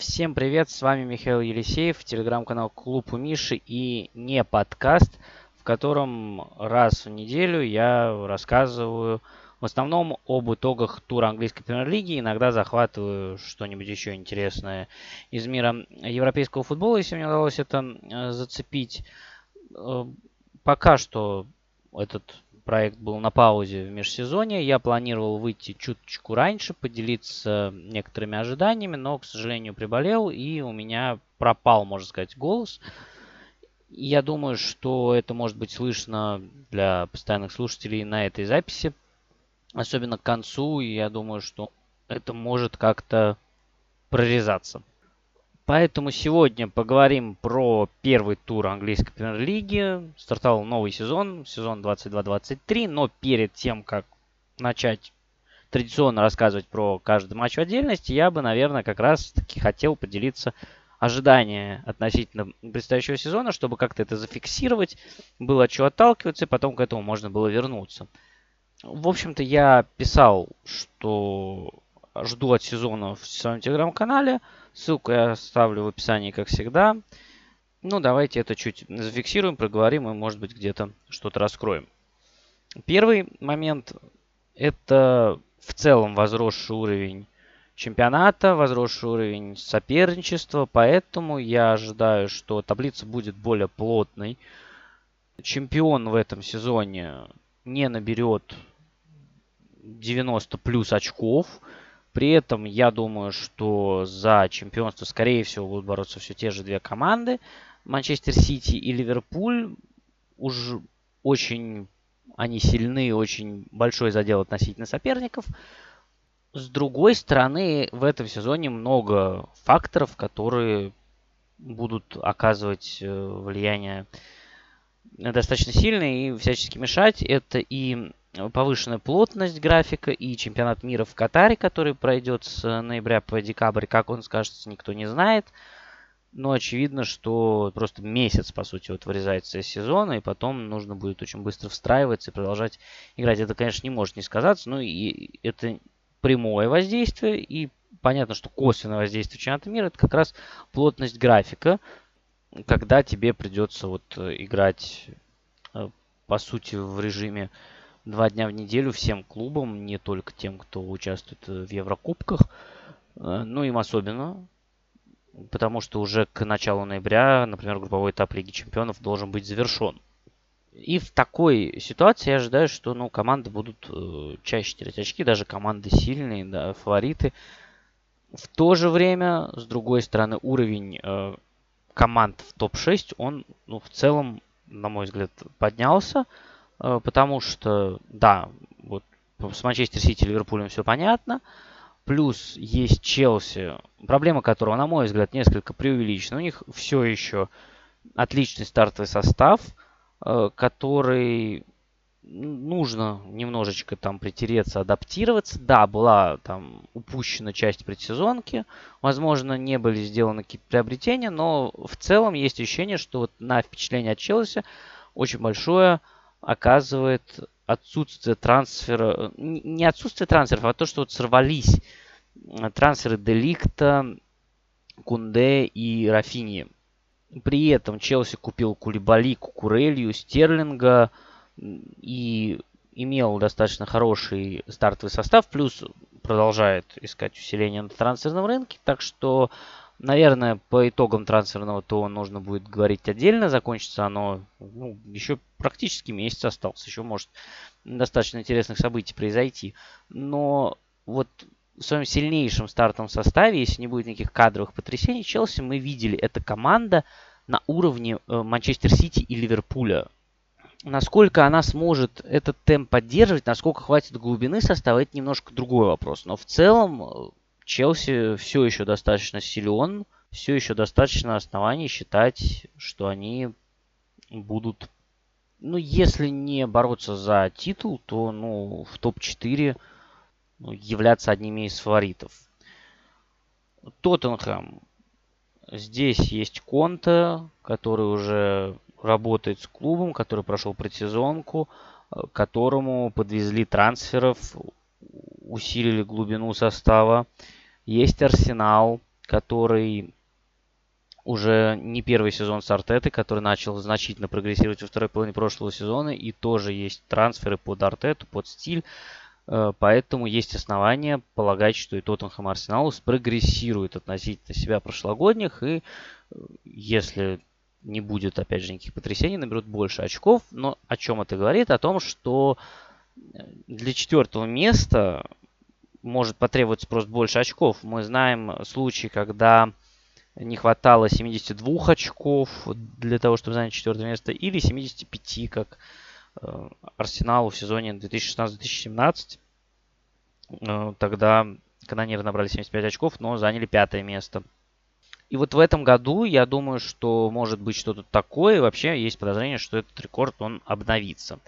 Всем привет, с вами Михаил Елисеев, телеграм-канал Клуб у Миши и не подкаст, в котором раз в неделю я рассказываю в основном об итогах тура английской премьер-лиги, иногда захватываю что-нибудь еще интересное из мира европейского футбола, если мне удалось это э, зацепить. Э, пока что этот проект был на паузе в межсезонье. Я планировал выйти чуточку раньше, поделиться некоторыми ожиданиями, но, к сожалению, приболел, и у меня пропал, можно сказать, голос. Я думаю, что это может быть слышно для постоянных слушателей на этой записи, особенно к концу. Я думаю, что это может как-то прорезаться. Поэтому сегодня поговорим про первый тур английской премьер-лиги. Стартовал новый сезон, сезон 22-23. Но перед тем, как начать традиционно рассказывать про каждый матч в отдельности, я бы, наверное, как раз-таки хотел поделиться ожидания относительно предстоящего сезона, чтобы как-то это зафиксировать, было от чего отталкиваться, и потом к этому можно было вернуться. В общем-то, я писал, что жду от сезона в своем телеграм-канале – Ссылку я оставлю в описании, как всегда. Ну, давайте это чуть зафиксируем, проговорим и, может быть, где-то что-то раскроем. Первый момент – это в целом возросший уровень чемпионата, возросший уровень соперничества, поэтому я ожидаю, что таблица будет более плотной. Чемпион в этом сезоне не наберет 90 плюс очков – при этом я думаю, что за чемпионство, скорее всего, будут бороться все те же две команды. Манчестер Сити и Ливерпуль. Уж очень они сильны, очень большой задел относительно соперников. С другой стороны, в этом сезоне много факторов, которые будут оказывать э, влияние достаточно сильное и всячески мешать. Это и повышенная плотность графика и чемпионат мира в Катаре, который пройдет с ноября по декабрь, как он скажется, никто не знает. Но очевидно, что просто месяц, по сути, вот вырезается из сезона, и потом нужно будет очень быстро встраиваться и продолжать играть. Это, конечно, не может не сказаться, но и это прямое воздействие, и понятно, что косвенное воздействие чемпионата мира, это как раз плотность графика, когда тебе придется вот играть, э, по сути, в режиме два дня в неделю всем клубам, не только тем, кто участвует э, в Еврокубках, э, ну им особенно, потому что уже к началу ноября, например, групповой этап Лиги Чемпионов должен быть завершен. И в такой ситуации я ожидаю, что ну, команды будут э, чаще терять очки, даже команды сильные, да, фавориты. В то же время, с другой стороны, уровень э, команд в топ-6, он ну, в целом, на мой взгляд, поднялся. Э, потому что, да, вот с Манчестер Сити и Ливерпулем все понятно. Плюс есть Челси, проблема которого, на мой взгляд, несколько преувеличена. У них все еще отличный стартовый состав, э, который нужно немножечко там притереться, адаптироваться. Да, была там упущена часть предсезонки, возможно, не были сделаны какие-то приобретения, но в целом есть ощущение, что вот на впечатление от Челси очень большое оказывает отсутствие трансфера, не отсутствие трансферов, а то, что вот сорвались трансферы Деликта, Кунде и Рафини. При этом Челси купил Кулибали, Кукурелью, Стерлинга и имел достаточно хороший стартовый состав, плюс продолжает искать усиление на трансферном рынке, так что Наверное, по итогам трансферного то нужно будет говорить отдельно. Закончится оно ну, еще практически месяц остался. Еще может достаточно интересных событий произойти. Но вот в своем сильнейшем стартовом составе, если не будет никаких кадровых потрясений, Челси мы видели, это команда на уровне э, Манчестер Сити и Ливерпуля. Насколько она сможет этот темп поддерживать, насколько хватит глубины состава, это немножко другой вопрос. Но в целом э, Челси все еще достаточно силен, все еще достаточно оснований считать, что они будут, ну, если не бороться за титул, то, ну, в топ-4 ну, являться одними из фаворитов. Тоттенхэм. Здесь есть Конта, который уже работает с клубом, который прошел предсезонку, которому подвезли трансферов, усилили глубину состава. Есть Арсенал, который уже не первый сезон с Артеты, который начал значительно прогрессировать во второй половине прошлого сезона, и тоже есть трансферы под Артету, под стиль. Э, поэтому есть основания полагать, что и Тоттенхэм Арсенал спрогрессирует относительно себя прошлогодних, и э, если не будет, опять же, никаких потрясений, наберут больше очков. Но о чем это говорит? О том, что э, для четвертого места может потребоваться просто больше очков. Мы знаем случаи, когда не хватало 72 очков для того, чтобы занять четвертое место, или 75, как э, Арсеналу в сезоне 2016-2017. Э, тогда канониры набрали 75 очков, но заняли пятое место. И вот в этом году я думаю, что может быть что-то такое. Вообще есть подозрение, что этот рекорд, он обновится.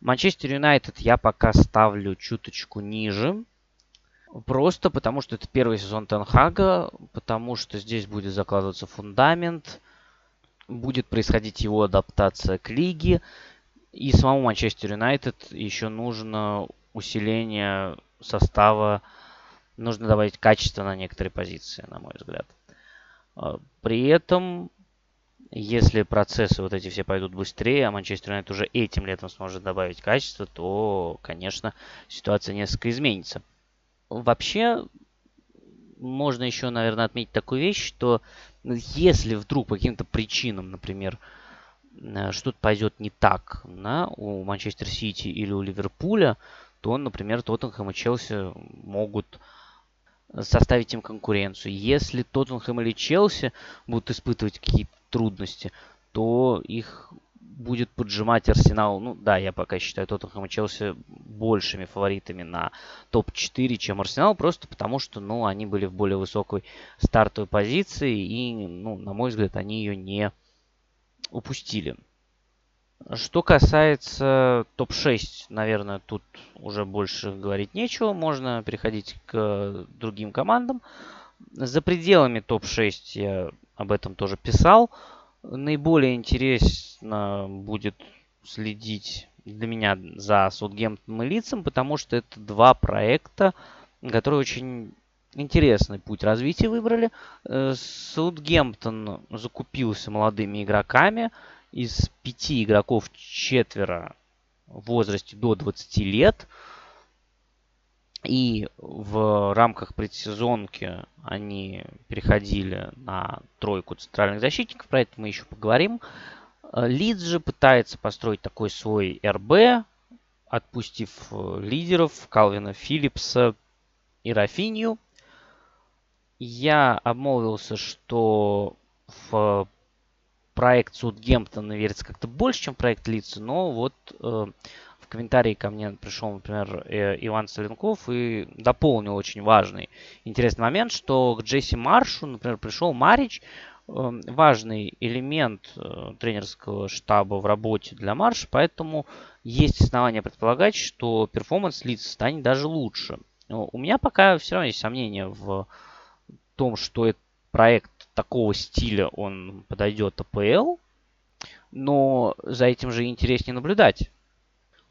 Манчестер Юнайтед я пока ставлю чуточку ниже. Просто потому, что это первый сезон Тенхага, потому что здесь будет закладываться фундамент, будет происходить его адаптация к лиге, и самому Манчестер Юнайтед еще нужно усиление состава, нужно добавить качество на некоторые позиции, на мой взгляд. А, при этом, если процессы вот эти все пойдут быстрее, а Манчестер Юнайтед уже этим летом сможет добавить качество, то, конечно, ситуация несколько изменится. Вообще, можно еще, наверное, отметить такую вещь, что если вдруг по каким-то причинам, например, э, что-то пойдет не так да, у Манчестер Сити или у Ливерпуля, то, например, Тоттенхэм и Челси могут составить им конкуренцию. Если Тоттенхэм или Челси будут испытывать какие-то трудности, то их будет поджимать Арсенал. Ну да, я пока считаю Тоттенхэм и Челси большими фаворитами на топ-4, чем Арсенал, просто потому что, ну, они были в более высокой стартовой позиции, и, ну, на мой взгляд, они ее не упустили. Что касается топ-6, наверное, тут уже больше говорить нечего. Можно переходить к другим командам. За пределами топ-6 я об этом тоже писал. Наиболее интересно будет следить для меня за Саутгемптоном и Лицем, потому что это два проекта, которые очень интересный путь развития выбрали. Э, Саутгемптон закупился молодыми игроками. Из пяти игроков четверо в возрасте до 20 лет. И в рамках предсезонки они переходили на тройку центральных защитников, про это мы еще поговорим. Лидс же пытается построить такой свой РБ, отпустив э, лидеров Калвина Филлипса и Рафинью. Я обмолвился, что в проект Судгемптона верится как-то больше, чем проект Лица, но вот э, в комментарии ко мне пришел, например, э, Иван Соленков и дополнил очень важный, интересный момент, что к Джесси Маршу, например, пришел Марич, э, важный элемент э, тренерского штаба в работе для Марша, поэтому есть основания предполагать, что перформанс лиц станет даже лучше. Но у меня пока все равно есть сомнения в том, что этот проект такого стиля он подойдет АПЛ, но за этим же интереснее наблюдать.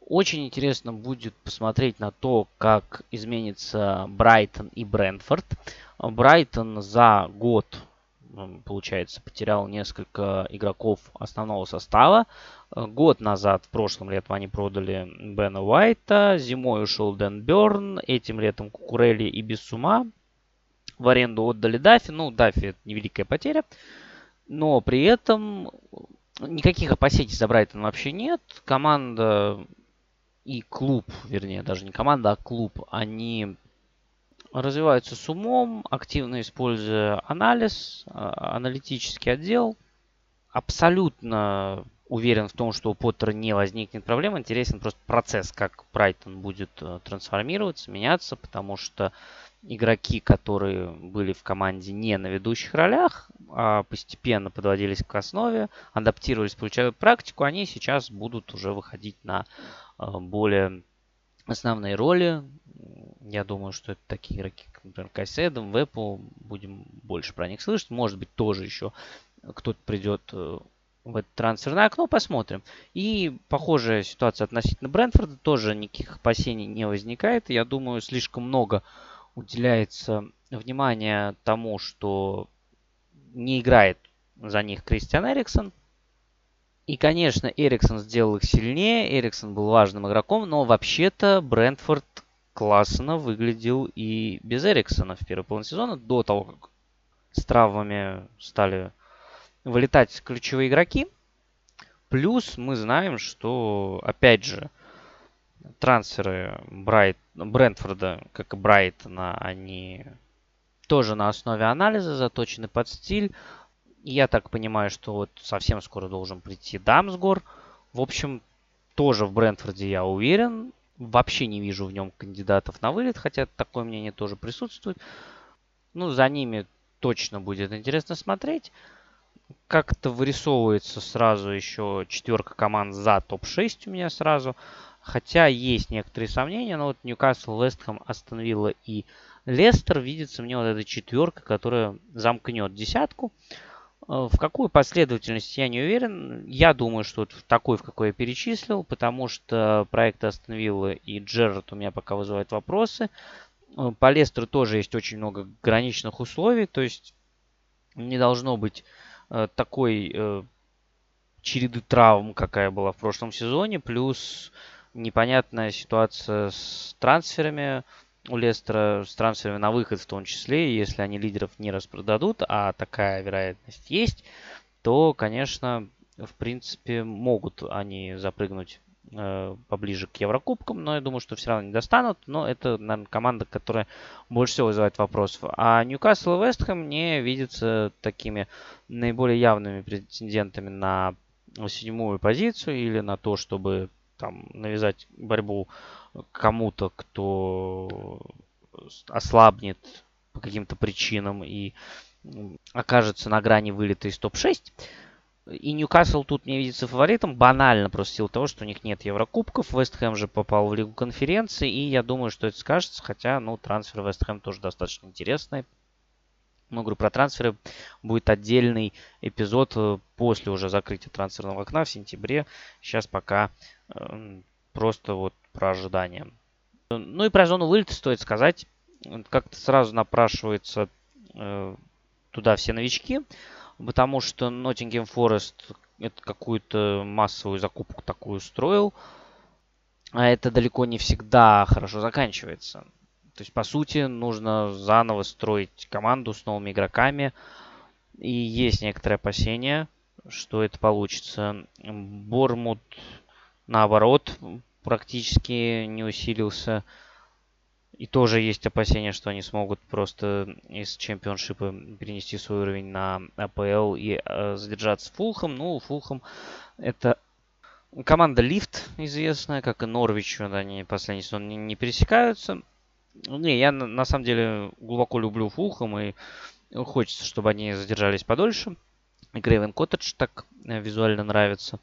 Очень интересно будет посмотреть на то, как изменится Брайтон и Брентфорд. Брайтон за год, получается, потерял несколько игроков основного состава. Год назад, в прошлом летом, они продали Бена Уайта, зимой ушел Дэн Берн, этим летом Кукурелли и Бессума. В аренду отдали Дафи. Ну, Дафи это невеликая потеря. Но при этом никаких опасений за Брайтон вообще нет. Команда и клуб, вернее, даже не команда, а клуб, они развиваются с умом, активно используя анализ, а, аналитический отдел. Абсолютно уверен в том, что у Поттера не возникнет проблем. Интересен просто процесс, как Брайтон будет э, трансформироваться, меняться, потому что игроки, которые были в команде не на ведущих ролях, а постепенно подводились к основе, адаптировались, получают практику, они сейчас будут уже выходить на а, более основные роли. Я думаю, что это такие игроки, как, например, Кайседом, Вепу. Будем больше про них слышать. Может быть, тоже еще кто-то придет э, в это трансферное окно, посмотрим. И похожая ситуация относительно Брэнфорда, тоже никаких опасений не возникает. Я думаю, слишком много уделяется внимание тому, что не играет за них Кристиан Эриксон. И, конечно, Эриксон сделал их сильнее, Эриксон был важным игроком, но вообще-то Брентфорд классно выглядел и без Эриксона в первой половине сезона, до того, как с травмами стали вылетать ключевые игроки. Плюс мы знаем, что, опять же, трансферы Брайт, Брентфорда, как и Брайтона, они тоже на основе анализа заточены под стиль. Я так понимаю, что вот совсем скоро должен прийти Дамсгор. В общем, тоже в Брентфорде я уверен. Вообще не вижу в нем кандидатов на вылет, хотя такое мнение тоже присутствует. Ну, за ними точно будет интересно смотреть. Как-то вырисовывается сразу еще четверка команд за топ-6 у меня сразу. Хотя есть некоторые сомнения, но вот Ньюкасл, Вестхэм, Астон Вилла и Лестер видится мне вот эта четверка, которая замкнет десятку. Э, в какую последовательность я не уверен. Я думаю, что вот в такой, в какой я перечислил, потому что проект Астон Вилла и Джерард у меня пока вызывают вопросы. Э, по Лестеру тоже есть очень много граничных условий, то есть не должно быть такой череды травм, какая была в прошлом сезоне, плюс непонятная ситуация с трансферами у Лестера, с трансферами на выход в том числе. Если они лидеров не распродадут, а такая вероятность есть, то, конечно, в принципе, могут они запрыгнуть э, поближе к Еврокубкам, но я думаю, что все равно не достанут. Но это, наверное, команда, которая больше всего вызывает вопросов. А Ньюкасл и Вестхэм мне видятся такими наиболее явными претендентами на седьмую позицию или на то, чтобы там навязать борьбу кому-то, кто ослабнет по каким-то причинам и окажется на грани вылета из топ-6. И Ньюкасл тут не видится фаворитом, банально просто в силу того, что у них нет Еврокубков. Вест Хэм же попал в Лигу конференции, и я думаю, что это скажется, хотя, ну, трансфер Вест Хэм тоже достаточно интересный. Но, говорю, про трансферы будет отдельный эпизод э, после уже закрытия трансферного окна в сентябре. Сейчас пока э, просто вот про ожидания. Ну и про зону вылета стоит сказать. Как-то сразу напрашивается э, туда все новички, потому что Ноттингем Форест какую-то массовую закупку такую устроил. А это далеко не всегда хорошо заканчивается. То есть, по сути, нужно заново строить команду с новыми игроками. И есть некоторые опасения, что это получится. Бормут, наоборот, практически не усилился. И тоже есть опасения, что они смогут просто из чемпионшипа перенести свой уровень на АПЛ и э, задержаться Фулхам. Ну, Фулхам это команда Лифт известная, как и Норвич. Они последний сезон не, не пересекаются. Не, я на, на самом деле глубоко люблю Фулхам и хочется, чтобы они задержались подольше. И Крейвен Коттедж так э, визуально нравится.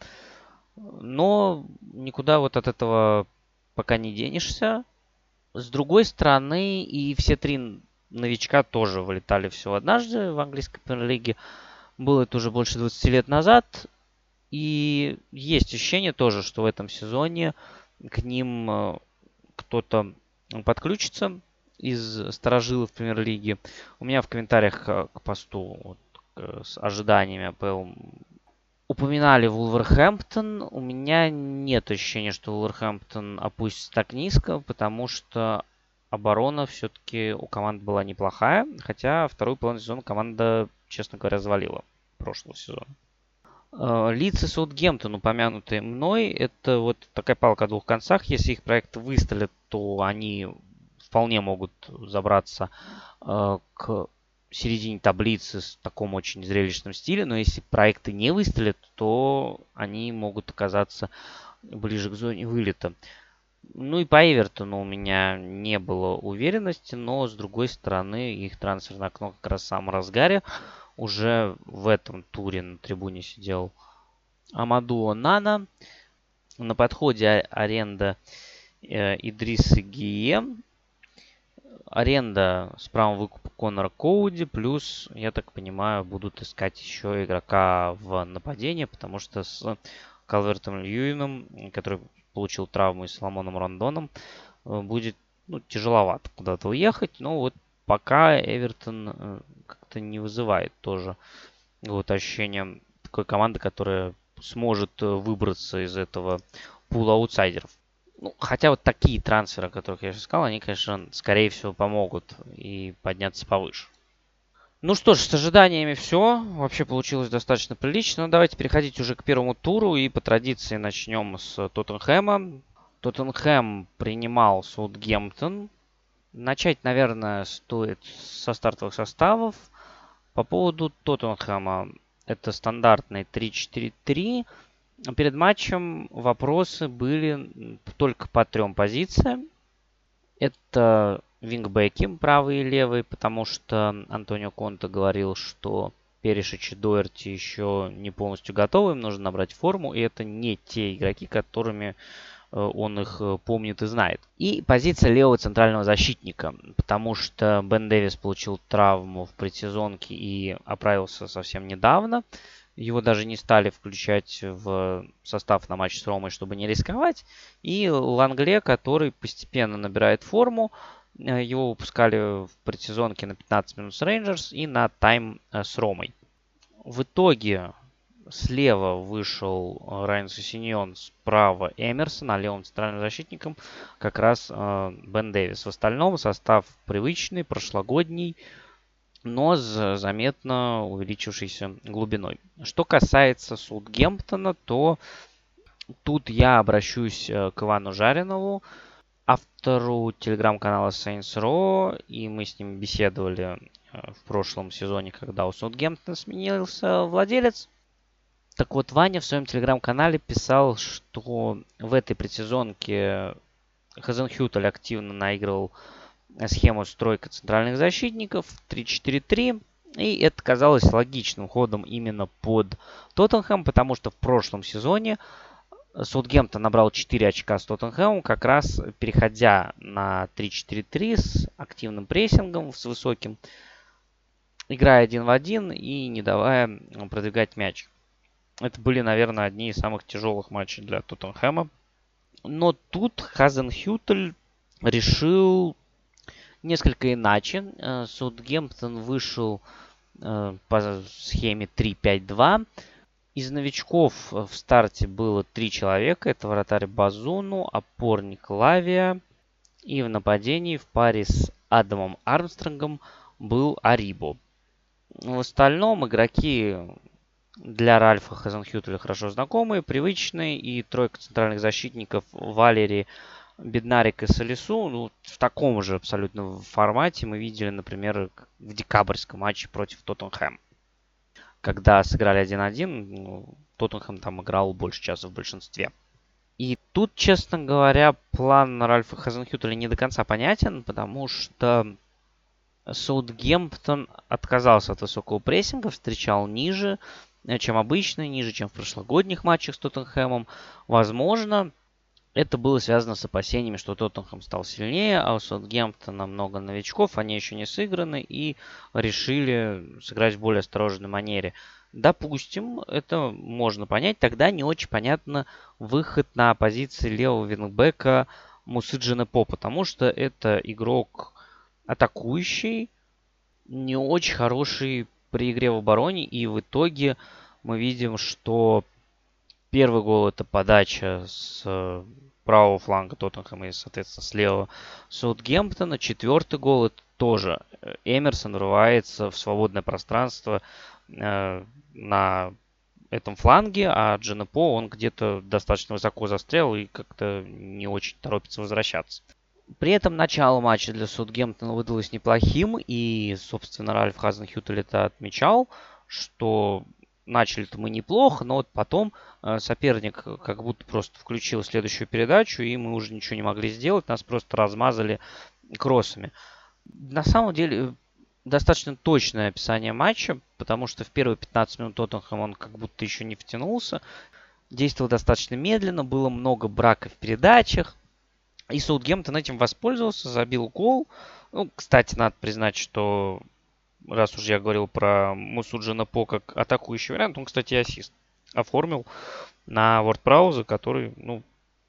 Но никуда вот от этого пока не денешься. С другой стороны, и все три новичка тоже вылетали всего однажды в английской премьер-лиге. Было это уже больше 20 лет назад. И есть ощущение тоже, что в этом сезоне к ним э, кто-то подключится из сторожилов премьер-лиги. У меня в комментариях к посту вот, с ожиданиями АПЛ упоминали Вулверхэмптон. У меня нет ощущения, что Вулверхэмптон опустится так низко, потому что оборона все-таки у команд была неплохая. Хотя вторую половину сезона команда, честно говоря, завалила прошлого сезона. Э, Лиц и Саутгемптон, упомянутые мной, это вот такая палка о двух концах. Если их проект выстрелит, то они вполне могут забраться э, к середине таблицы с таком очень зрелищном стиле, но если проекты не выстрелят, то они могут оказаться ближе к зоне вылета. Ну и по Эвертону у меня не было уверенности, но с другой стороны их трансферное окно как раз в самом разгаре. Уже в этом туре на трибуне сидел Амаду Нана. На подходе аренда э, Идриса Гие аренда с правом выкупа Конора Коуди, плюс, я так понимаю, будут искать еще игрока в нападении, потому что с Калвертом Льюином, который получил травму и Ламоном Рандоном, э, будет ну, тяжеловато куда-то уехать. Но вот пока Эвертон э, как-то не вызывает тоже вот ощущение такой команды, которая сможет э, выбраться из этого пула аутсайдеров. Ну, хотя вот такие трансферы, о которых я сейчас сказал, они, конечно, скорее всего помогут и подняться повыше. Ну что ж, с ожиданиями все. Вообще получилось достаточно прилично. Ну, давайте переходить уже к первому туру. И по традиции начнем с Тоттенхэма. Тоттенхэм принимал Саутгемптон. Начать, наверное, стоит со стартовых составов. По поводу Тоттенхэма. Это стандартный 3-4-3. Перед матчем вопросы были только по трем позициям. Это вингбеки, правый и левый, потому что Антонио Конта говорил, что Перешич и Дуэрти еще не полностью готовы, им нужно набрать форму, и это не те игроки, которыми э, он их э, помнит и знает. И позиция левого центрального защитника, потому что Бен Дэвис получил травму в предсезонке и оправился совсем недавно. Его даже не стали включать в состав на матч с Ромой, чтобы не рисковать. И Лангле, который постепенно набирает форму, Э, его выпускали в предсезонке на 15 минут с Рейнджерс и на тайм э, с Ромой. В итоге слева вышел э, Райан Сусиньон, справа Эмерсон, а левым центральным защитником как раз Бен Дэвис. В остальном состав привычный, прошлогодний, но с заметно увеличившейся глубиной. Что касается Саутгемптона, то тут я обращусь к Ивану Жаринову, автору телеграм-канала Saints Row, и мы с ним беседовали э, в прошлом сезоне, когда у Саутгемптона сменился владелец. Так вот, Ваня в своем телеграм-канале писал, что в этой предсезонке Хазенхютель активно наигрывал схему стройка центральных защитников 3-4-3. И это казалось логичным ходом именно под Тоттенхэм, потому что в прошлом сезоне Саутгемптон набрал 4 очка с Тоттенхэмом, как раз переходя на 3-4-3 с активным прессингом, с высоким, играя один в один и не давая продвигать мяч. Это были, наверное, одни из самых тяжелых матчей для Тоттенхэма. Но тут Хазенхютель решил несколько иначе. Э, Саутгемптон вышел э, по схеме 3-5-2. Из новичков э, в старте было три человека. Это вратарь Базуну, опорник Лавия. И в нападении в паре с Адамом Армстронгом был Арибо. В остальном игроки для Ральфа Хазенхютеля хорошо знакомые, привычные. И тройка центральных защитников Валери, Беднарик и Солису ну, в таком же абсолютно формате мы видели, например, в декабрьском матче против Тоттенхэма когда сыграли 1-1, ну, Тоттенхэм там играл больше часа в большинстве. И тут, честно говоря, план Ральфа Хазенхютеля не до конца понятен, потому что Саутгемптон отказался от высокого прессинга, встречал ниже, э, чем обычно, ниже, чем в прошлогодних матчах с Тоттенхэмом. Возможно, это было связано с опасениями, что Тоттенхэм стал сильнее, а у Саутгемптона много новичков, они еще не сыграны и решили сыграть в более осторожной манере. Допустим, это можно понять. Тогда не очень понятно выход на позиции левого вингбека Мусыджина По, потому что это игрок атакующий, не очень хороший при игре в обороне, и в итоге мы видим, что Первый гол это подача с э, правого фланга Тоттенхэма и, соответственно, слева Саутгемптона. Четвертый гол это тоже э, Эмерсон врывается в свободное пространство э, на этом фланге, а Дженепо, он где-то достаточно высоко застрял и как-то не очень торопится возвращаться. При этом начало матча для Саутгемптона выдалось неплохим, и, собственно, Ральф Хазенхютель это отмечал, что начали-то мы неплохо, но вот потом э, соперник как будто просто включил следующую передачу, и мы уже ничего не могли сделать, нас просто размазали кроссами. На самом деле, достаточно точное описание матча, потому что в первые 15 минут Тоттенхэм он как будто еще не втянулся. Действовал достаточно медленно, было много брака в передачах. И Саутгемптон этим воспользовался, забил гол. Ну, кстати, надо признать, что раз уж я говорил про Мусуджина По как атакующий вариант, он, кстати, ассист оформил на WordProwse, который, ну,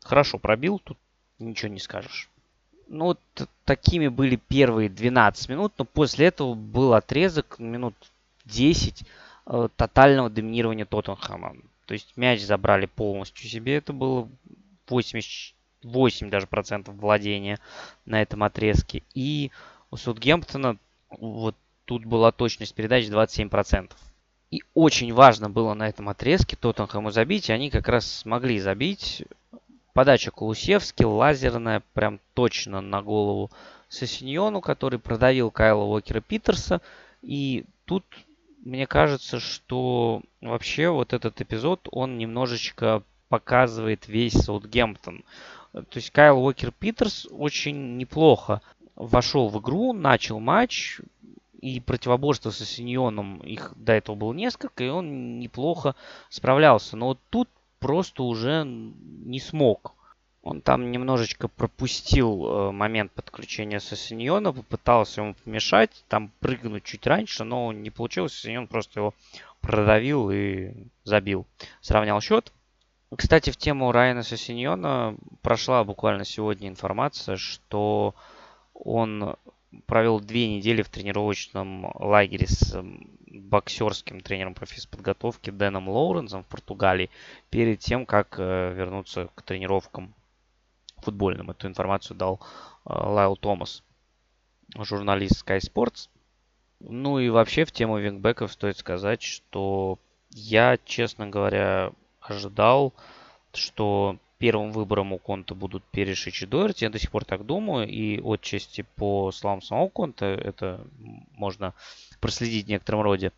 хорошо пробил, тут ничего не скажешь. Ну, вот такими были первые 12 минут, но после этого был отрезок минут 10 э, тотального доминирования Тоттенхэма. То есть мяч забрали полностью себе. Это было 88 даже процентов владения на этом отрезке. И у Саутгемптона вот тут была точность передач 27 процентов. И очень важно было на этом отрезке Тоттенхэму забить. И они как раз смогли забить. Подача Кулусевски, лазерная, прям точно на голову Сосиньону, который продавил Кайла Уокера Питерса. И тут мне кажется, что вообще вот этот эпизод, он немножечко показывает весь Саутгемптон. То есть Кайл Уокер Питерс очень неплохо вошел в игру, начал матч, и противоборство со Синьоном, их до этого было несколько, и он неплохо справлялся. Но вот тут просто уже не смог. Он там немножечко пропустил э, момент подключения Сосиньона, попытался ему помешать, там прыгнуть чуть раньше, но не получилось. Сосиньон просто его продавил и забил. Сравнял счет. Кстати, в тему Райана Сосиньона прошла буквально сегодня информация, что он провел две недели в тренировочном лагере с боксерским тренером по физподготовке Дэном Лоуренсом в Португалии перед тем, как э, вернуться к тренировкам футбольным. Эту информацию дал э, Лайл Томас, журналист Sky Sports. Ну и вообще в тему вингбеков стоит сказать, что я, честно говоря, ожидал, что первым выбором у Конта будут Перешич и Дуэрти. Я до сих пор так думаю. И отчасти по словам самого Конта это можно проследить в некотором роде.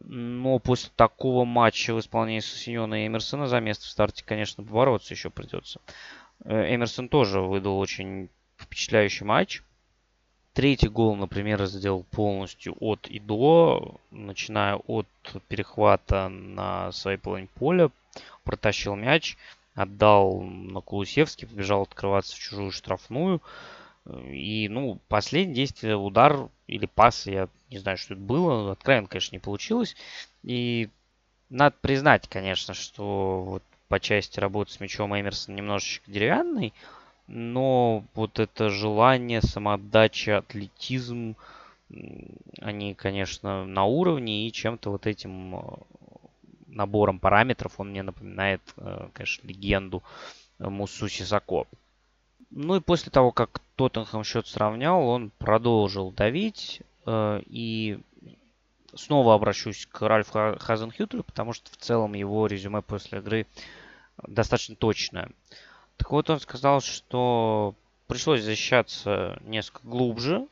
Но после такого матча в исполнении Сосиньона и Эмерсона за место в старте, конечно, побороться еще придется. Э, Эмерсон тоже выдал очень впечатляющий матч. Третий гол, например, сделал полностью от и до, начиная от перехвата на своей половине поля, протащил мяч, отдал на Кулусевский, побежал открываться в чужую штрафную. И, ну, последнее действие, удар или пас, я не знаю, что это было, откровенно, конечно, не получилось. И надо признать, конечно, что вот по части работы с мячом Эмерсон немножечко деревянный, но вот это желание, самоотдача, атлетизм, они, конечно, на уровне, и чем-то вот этим э, набором параметров он мне напоминает, э, конечно, легенду Мусу Сисако. Ну и после того, как Тоттенхэм счет сравнял, он продолжил давить. Э, и снова обращусь к Ральфу Хазенхютлю, потому что в целом его резюме после игры достаточно точная. Так вот, он сказал, что пришлось защищаться несколько глубже,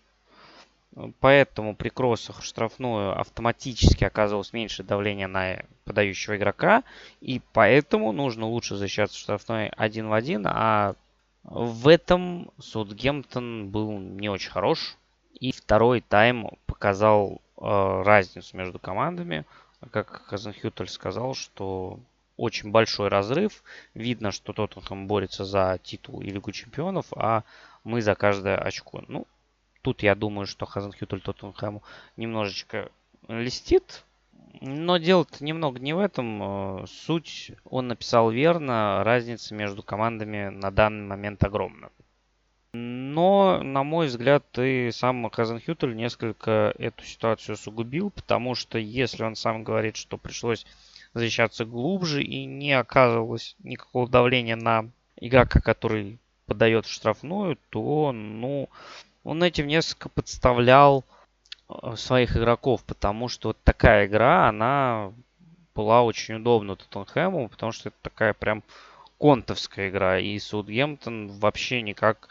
поэтому при кроссах штрафную автоматически оказывалось меньше давления на подающего игрока, и поэтому нужно лучше защищаться штрафной один в один, а в этом Саутгемптон был не очень хорош. И второй тайм показал э, разницу между командами. Как Хазенхютель сказал, что очень большой разрыв. Видно, что Тоттенхэм борется за титул и Лигу Чемпионов, а мы за каждое очко. Ну, тут я думаю, что Хазенхютель Тоттенхэму немножечко листит. Но дело-то немного не в этом. Э, суть он написал верно. Разница между командами на данный момент огромна. Но, на мой взгляд, и сам Хазенхютель несколько эту ситуацию сугубил, потому что если он сам говорит, что пришлось защищаться глубже и не оказывалось никакого давления на игрока, который подает в штрафную, то, ну, он этим несколько подставлял э, своих игроков, потому что вот такая игра, она была очень удобна Тоттенхэму, потому что это такая прям контовская игра, и Саутгемптон вообще никак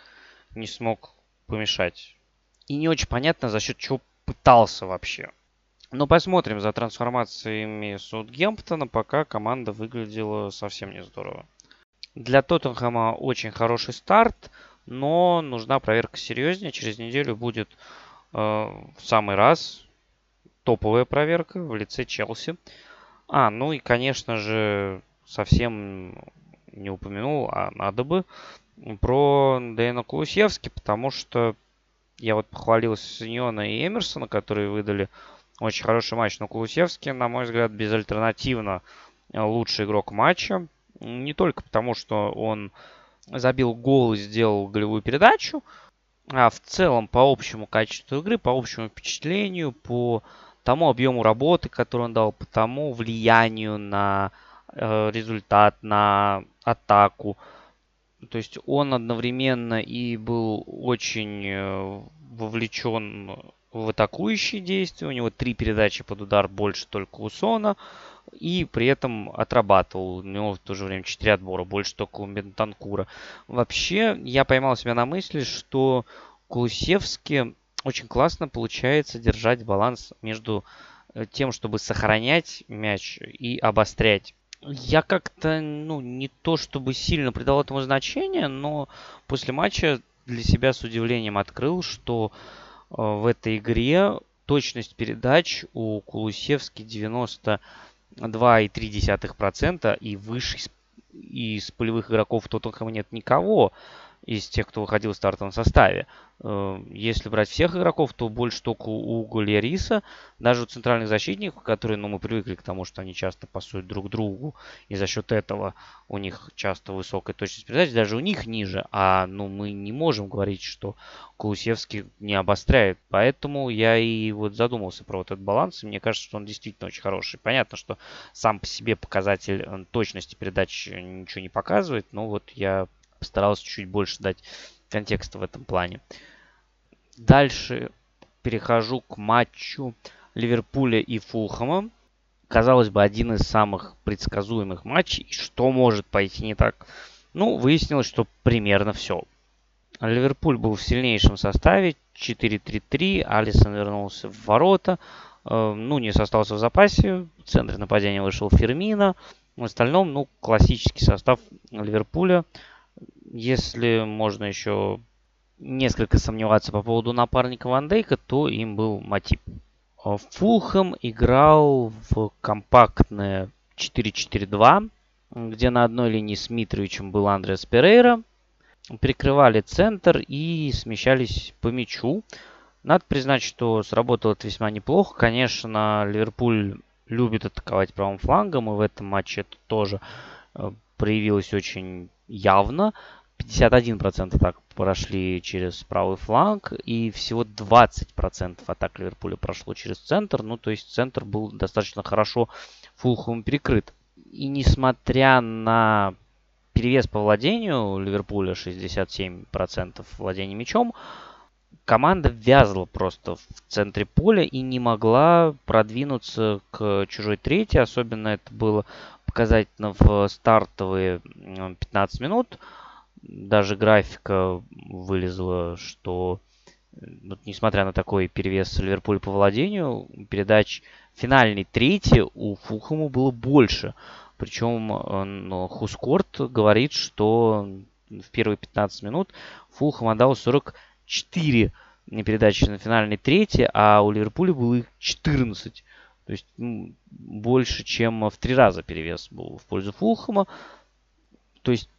не смог помешать. И не очень понятно, за счет чего пытался вообще. Но посмотрим за трансформациями Саутгемптона, пока команда выглядела совсем не здорово. Для Тоттенхэма очень хороший старт, но нужна проверка серьезнее. Через неделю будет э, в самый раз топовая проверка в лице Челси. А, ну и, конечно же, совсем не упомянул, а надо бы, про Дэна Кулусевски, потому что я вот похвалил Синьона и Эмерсона, которые выдали очень хороший матч. Но Кулусевский, на мой взгляд, безальтернативно э, лучший игрок матча. Не только потому, что он забил гол и сделал голевую передачу, а в целом по общему качеству игры, по общему впечатлению, по тому объему работы, который он дал, по тому влиянию на э, результат, на атаку. То есть он одновременно и был очень э, вовлечен в атакующие действия. У него три передачи под удар больше только у Сона. И при этом отрабатывал. У него в то же время 4 отбора, больше только у Бентанкура. Вообще, я поймал себя на мысли, что Кулусевски очень классно получается держать баланс между э, тем, чтобы сохранять мяч и обострять. Я как-то, ну, не то чтобы сильно придал этому значение, но после матча для себя с удивлением открыл, что в этой игре. Точность передач у Кулусевски 92,3% и выше из полевых игроков в Тоттенхэма нет никого из тех, кто выходил в стартовом составе. Э, если брать всех игроков, то больше только у Гулериса, даже у центральных защитников, которые, ну, мы привыкли к тому, что они часто пасуют друг другу, и за счет этого у них часто высокая точность передач, даже у них ниже, а, ну, мы не можем говорить, что Кулусевский не обостряет, поэтому я и вот задумался про вот этот баланс, и мне кажется, что он действительно очень хороший. Понятно, что сам по себе показатель э, точности передач ничего не показывает, но вот я постарался чуть больше дать контекста в этом плане. Дальше перехожу к матчу Ливерпуля и Фулхэма. Казалось бы, один из самых предсказуемых матчей. Что может пойти не так? Ну, выяснилось, что примерно все. Ливерпуль был в сильнейшем составе. 4-3-3. Алисон вернулся в ворота. Э, Нунис остался в запасе. В центре нападения вышел Фермина. В остальном, ну, классический состав Ливерпуля – если можно еще несколько сомневаться по поводу напарника Ван Дейка, то им был Матип. А Фулхэм играл в компактное 4-4-2, где на одной линии с Митровичем был Андреас Перейра. Прикрывали центр и смещались по мячу. Надо признать, что сработало это весьма неплохо. Конечно, Ливерпуль любит атаковать правым флангом, и в этом матче это тоже э, проявилось очень явно. 51% атак прошли через правый фланг, и всего 20% атак Ливерпуля прошло через центр. Ну, то есть центр был достаточно хорошо Фулхом перекрыт. И несмотря на перевес по владению Ливерпуля 67% владения мячом, команда вязла просто в центре поля и не могла продвинуться к чужой трети. Особенно это было показательно в стартовые 15 минут даже графика вылезла, что вот, несмотря на такой перевес Ливерпуля по владению, передач финальной трети у Фулхэма было больше. Причем э, Хускорт говорит, что в первые 15 минут Фулхэм отдал 44 передачи на финальной трети, а у Ливерпуля было их 14. То есть ну, больше, чем в три раза перевес был в пользу Фулхэма. То есть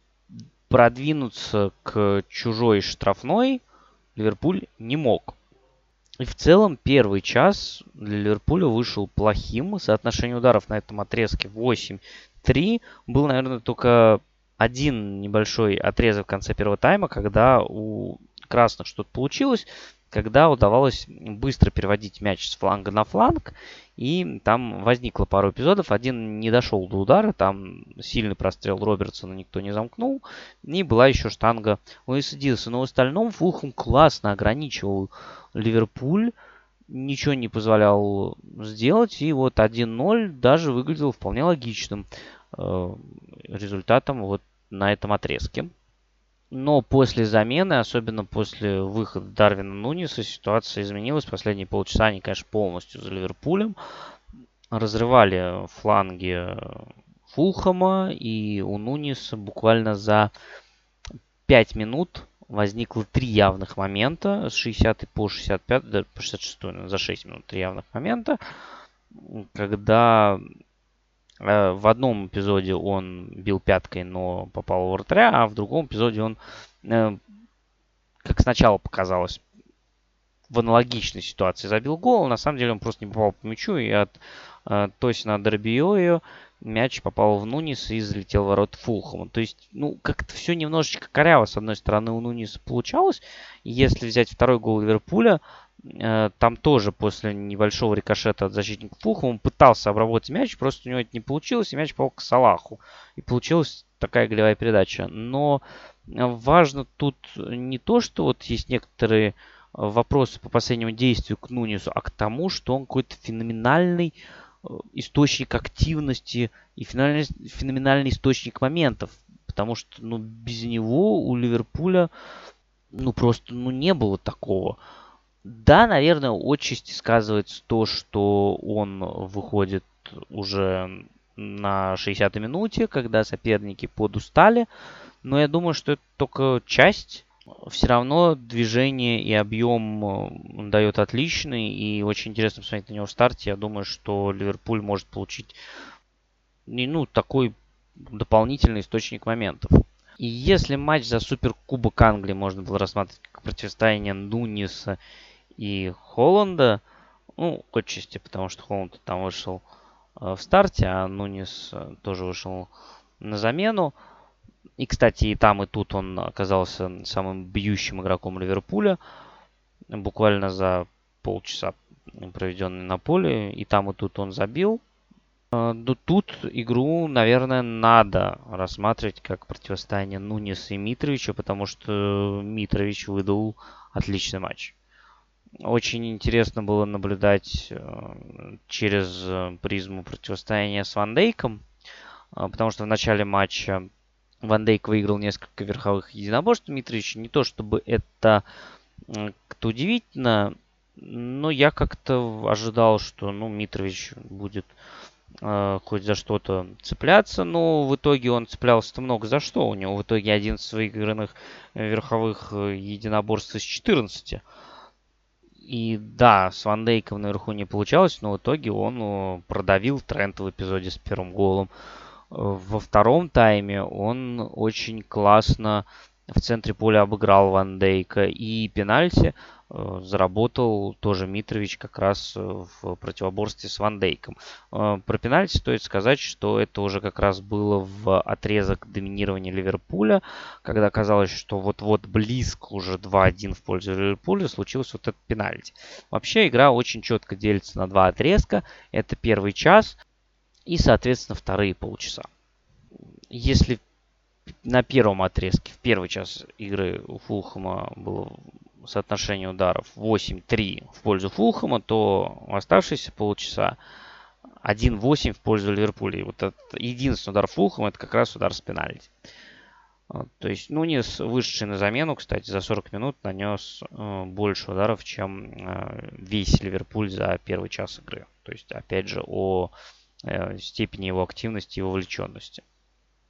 продвинуться к чужой штрафной Ливерпуль не мог. И в целом первый час для Ливерпуля вышел плохим. Соотношение ударов на этом отрезке 8-3. Был, наверное, только один небольшой отрезок в конце первого тайма, когда у красных что-то получилось когда удавалось быстро переводить мяч с фланга на фланг. И там возникло пару эпизодов. Один не дошел до удара, там сильный прострел Робертсона никто не замкнул. И была еще штанга Луиса Дилса. Но в остальном Фулхэм классно ограничивал Ливерпуль. Ничего не позволял сделать. И вот 1-0 даже выглядел вполне логичным э, результатом вот на этом отрезке. Но после замены, особенно после выхода Дарвина Нуниса, ситуация изменилась. Последние полчаса они, конечно, полностью за Ливерпулем. Разрывали фланги Фулхама, и у Нуниса буквально за 5 минут возникло три явных момента с 60 по 65, да, по 66, за 6 минут три явных момента, когда в одном эпизоде он бил пяткой, но попал в вратаря, а в другом эпизоде он, э, как сначала показалось, в аналогичной ситуации забил гол. На самом деле он просто не попал по мячу, и от э, Тосина Дербиою мяч попал в Нунис и залетел в ворот Фулхама. То есть, ну, как-то все немножечко коряво, с одной стороны, у Нуниса получалось. Если взять второй гол Ливерпуля, э, там тоже после небольшого рикошета от защитника Фулхама он пытался обработать мяч, просто у него это не получилось, и мяч попал к Салаху. И получилась такая голевая передача. Но важно тут не то, что вот есть некоторые вопросы по последнему действию к Нунису, а к тому, что он какой-то феноменальный э, источник активности и феноменальный, феноменальный источник моментов. Потому что ну, без него у Ливерпуля ну просто ну, не было такого. Да, наверное, отчасти сказывается то, что он выходит уже на 60-й минуте, когда соперники подустали. Но я думаю, что это только часть. Все равно движение и объем э, дает отличный. И очень интересно посмотреть на него в старте. Я думаю, что Ливерпуль может получить ну, такой дополнительный источник моментов. И если матч за Суперкубок Англии можно было рассматривать как противостояние Нуниса и Холланда, ну, отчасти, потому что Холланд там вышел э, в старте, а Нунис э, тоже вышел на замену. И, кстати, и там, и тут он оказался самым бьющим игроком Ливерпуля. Буквально за полчаса проведенный на поле. И там, и тут он забил. Э, но тут игру, наверное, надо рассматривать как противостояние Нуниса и Митровича, потому что Митрович выдал отличный матч. Очень интересно было наблюдать э, через призму противостояния с Ван Дейком, э, потому что в начале матча Ван Дейк выиграл несколько верховых единоборств Митровича. Не то чтобы это как-то удивительно, но я как-то ожидал, что ну, Митрович будет э, хоть за что-то цепляться. Но в итоге он цеплялся-то много за что. У него в итоге 11 выигранных верховых единоборств из 14. И да, с Ван Дейком наверху не получалось, но в итоге он э, продавил тренд в эпизоде с первым голом. Во втором тайме он очень классно в центре поля обыграл Ван Дейка. И пенальти э, заработал тоже Митрович как раз в противоборстве с Ван Дейком. Э, про пенальти стоит сказать, что это уже как раз было в отрезок доминирования Ливерпуля, когда казалось, что вот-вот близко уже 2-1 в пользу Ливерпуля, случился вот этот пенальти. Вообще игра очень четко делится на два отрезка. Это первый час, и, соответственно, вторые полчаса. Если на первом отрезке, в первый час игры у Фулхэма было соотношение ударов 8-3 в пользу Фулхэма, то в оставшиеся полчаса 1-8 в пользу Ливерпуля. И вот этот единственный удар Фулхэма это как раз удар с пенальти. То есть Нунис, вышедший на замену, кстати, за 40 минут нанес э, больше ударов, чем э, весь Ливерпуль за первый час игры. То есть, опять же, о Э, степени его активности и вовлеченности.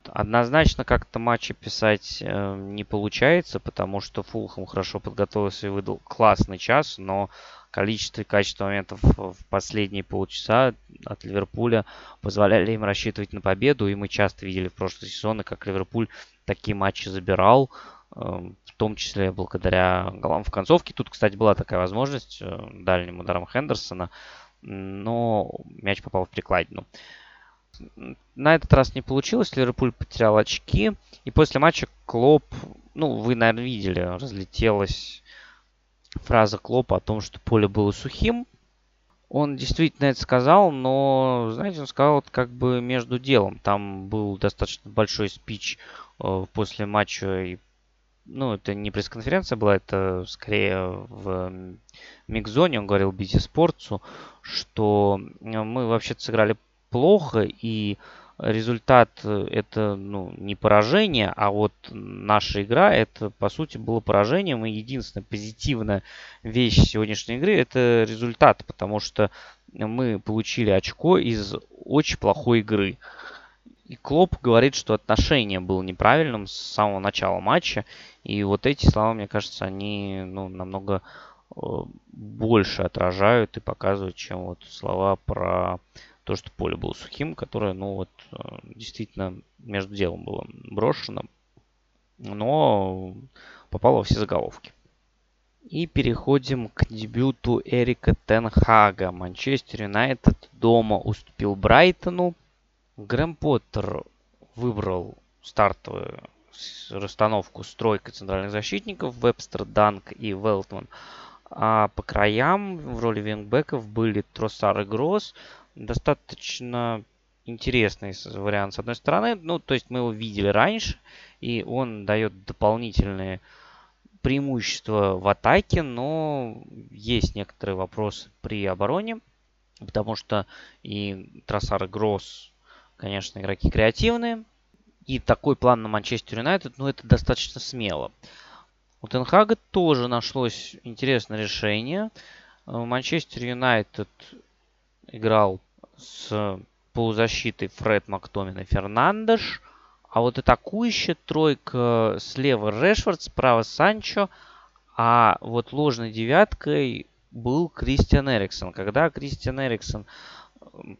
Однозначно как-то матчи писать э, не получается, потому что Фулхэм хорошо подготовился и выдал классный час, но количество и качество моментов в последние полчаса от Ливерпуля позволяли им рассчитывать на победу, и мы часто видели в прошлые сезоны, как Ливерпуль такие матчи забирал, э, в том числе благодаря голам в концовке. Тут, кстати, была такая возможность э, дальним ударом Хендерсона но мяч попал в прикладину. На этот раз не получилось, Ливерпуль потерял очки. И после матча Клоп, ну, вы, наверное, видели, разлетелась фраза Клопа о том, что поле было сухим. Он действительно это сказал, но, знаете, он сказал это как бы между делом. Там был достаточно большой спич э, после матча и ну, это не пресс-конференция была, это скорее в микзоне, он говорил BT Спортсу, что мы вообще-то сыграли плохо, и результат это ну, не поражение, а вот наша игра это по сути было поражением. И единственная позитивная вещь сегодняшней игры это результат, потому что мы получили очко из очень плохой игры. И Клоп говорит, что отношение было неправильным с самого начала матча. И вот эти слова, мне кажется, они ну, намного э, больше отражают и показывают, чем вот слова про то, что поле было сухим, которое, ну вот, э, действительно между делом было брошено, но попало во все заголовки. И переходим к дебюту Эрика Тенхага. Манчестер Юнайтед дома уступил Брайтону Грэм Поттер выбрал стартовую расстановку с тройкой центральных защитников, Вебстер, Данк и Велтман. А по краям в роли вингбеков были Тросар и Гросс. Достаточно интересный вариант с одной стороны. Ну, то есть мы его видели раньше, и он дает дополнительные преимущества в атаке, но есть некоторые вопросы при обороне, потому что и Тросар и Гросс, конечно, игроки креативные, и такой план на Манчестер Юнайтед, ну, это достаточно смело. У Тенхага тоже нашлось интересное решение. Э, Манчестер Юнайтед играл с полузащитой Фред Мактомин и Фернандеш. А вот атакующая тройка слева Решфорд, справа Санчо. А вот ложной девяткой был Кристиан Эриксон. Когда Кристиан Эриксон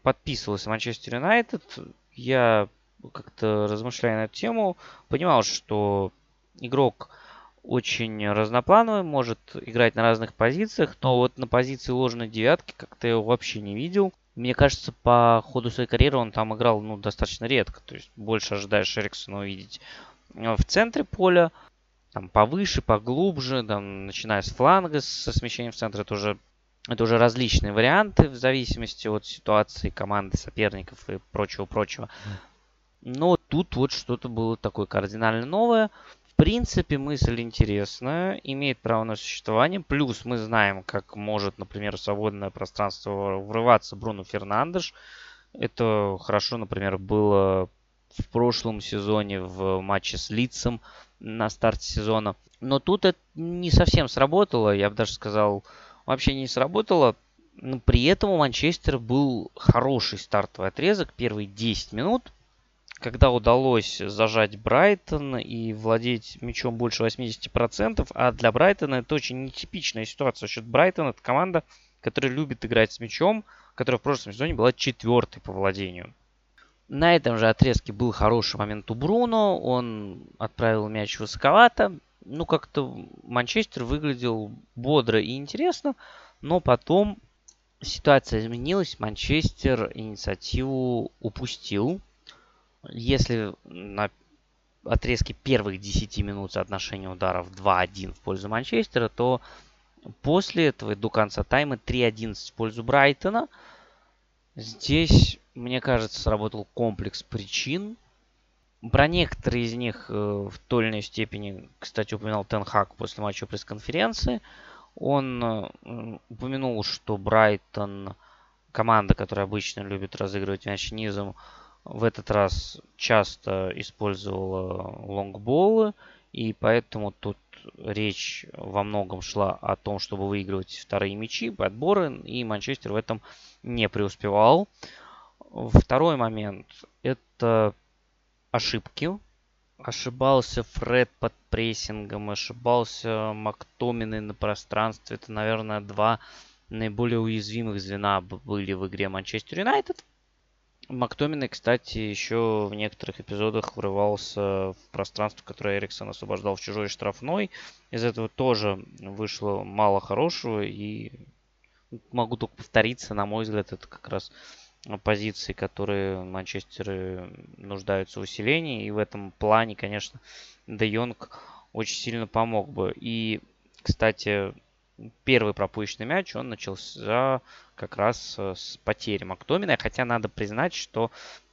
подписывался в Манчестер Юнайтед, я как-то размышляя на эту тему, понимал, что игрок очень разноплановый, может играть на разных позициях, но вот на позиции ложной девятки как-то я его вообще не видел. Мне кажется, по ходу своей карьеры он там играл ну, достаточно редко. То есть больше ожидаешь Эриксона увидеть э, в центре поля, там повыше, поглубже, там, начиная с фланга, со смещением в центр, это уже, это уже различные варианты в зависимости от ситуации команды, соперников и прочего-прочего. Но тут вот что-то было такое кардинально новое. Принципе, мысль интересная, имеет право на существование. Плюс мы знаем, как может, например, в свободное пространство врываться Бруно Фернандеш. Это хорошо, например, было в прошлом сезоне в матче с Лицем на старте сезона. Но тут это не совсем сработало. Я бы даже сказал, вообще не сработало. Но при этом у Манчестера был хороший стартовый отрезок. Первые 10 минут когда удалось зажать Брайтон и владеть мячом больше 80%, а для Брайтона это очень нетипичная ситуация. Счет Брайтон это команда, которая любит играть с мячом, которая в прошлом сезоне была четвертой по владению. На этом же отрезке был хороший момент у Бруно, он отправил мяч высоковато. Ну, как-то Манчестер выглядел бодро и интересно, но потом ситуация изменилась, Манчестер инициативу упустил, если на отрезке первых 10 минут соотношение ударов 2-1 в пользу Манчестера, то после этого до конца тайма 3-11 в пользу Брайтона. Здесь, мне кажется, сработал комплекс причин. Про некоторые из них э, в той или иной степени, кстати, упоминал Тенхак после матча пресс-конференции. Он э, упомянул, что Брайтон, команда, которая обычно любит разыгрывать мяч низом, в этот раз часто использовала лонгболы, и поэтому тут речь во многом шла о том, чтобы выигрывать вторые мячи, подборы, и Манчестер в этом не преуспевал. Второй момент – это ошибки. Ошибался Фред под прессингом, ошибался Мактомины на пространстве. Это, наверное, два наиболее уязвимых звена были в игре Манчестер Юнайтед. Мактоминой, кстати, еще в некоторых эпизодах врывался в пространство, которое Эриксон освобождал в чужой штрафной. Из этого тоже вышло мало хорошего. И могу только повториться, на мой взгляд, это как раз позиции, которые Манчестеры нуждаются в усилении. И в этом плане, конечно, Де Йонг очень сильно помог бы. И, кстати, первый пропущенный мяч, он начался как раз э, с потери Мактомина. Хотя надо признать, что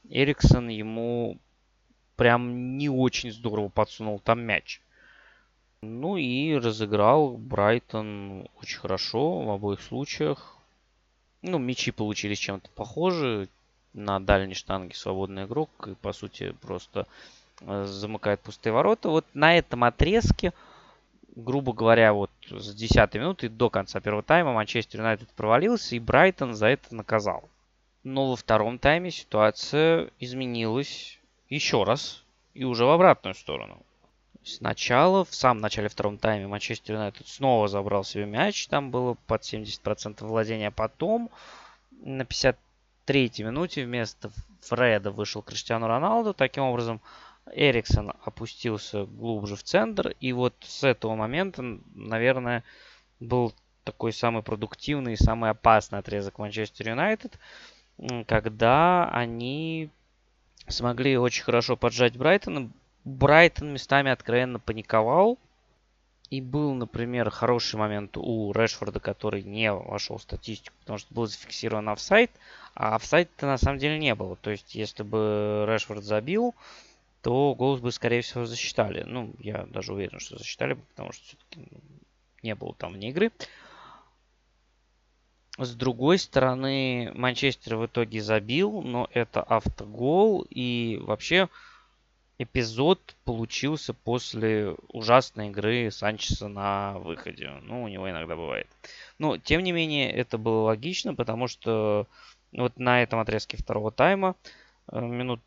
Эриксон ему прям не очень здорово подсунул там мяч. Ну и разыграл Брайтон очень хорошо в обоих случаях. Ну, мячи получились чем-то похожи. На дальней штанге свободный игрок. И, по сути, просто э, замыкает пустые ворота. Вот на этом отрезке грубо говоря, вот с 10 минуты до конца первого тайма Манчестер Юнайтед провалился, и Брайтон за это наказал. Но во втором тайме ситуация изменилась еще раз, и уже в обратную сторону. Сначала, в самом начале втором тайме Манчестер Юнайтед снова забрал себе мяч, там было под 70% владения, а потом на 53-й минуте вместо Фреда вышел Криштиану Роналду, таким образом Эриксон опустился глубже в центр. И вот с этого момента, наверное, был такой самый продуктивный и самый опасный отрезок Манчестер Юнайтед, когда они смогли очень хорошо поджать Брайтона. Брайтон местами откровенно паниковал. И был, например, хороший момент у Решфорда, который не вошел в статистику, потому что был зафиксирован офсайт, а офсайта на самом деле не было. То есть, если бы Решфорд забил, то голос бы, скорее всего, засчитали. Ну, я даже уверен, что засчитали, потому что все-таки не было там вне игры. С другой стороны, Манчестер в итоге забил, но это автогол. И вообще эпизод получился после ужасной игры Санчеса на выходе. Ну, у него иногда бывает. Но, тем не менее, это было логично, потому что вот на этом отрезке второго тайма э, минут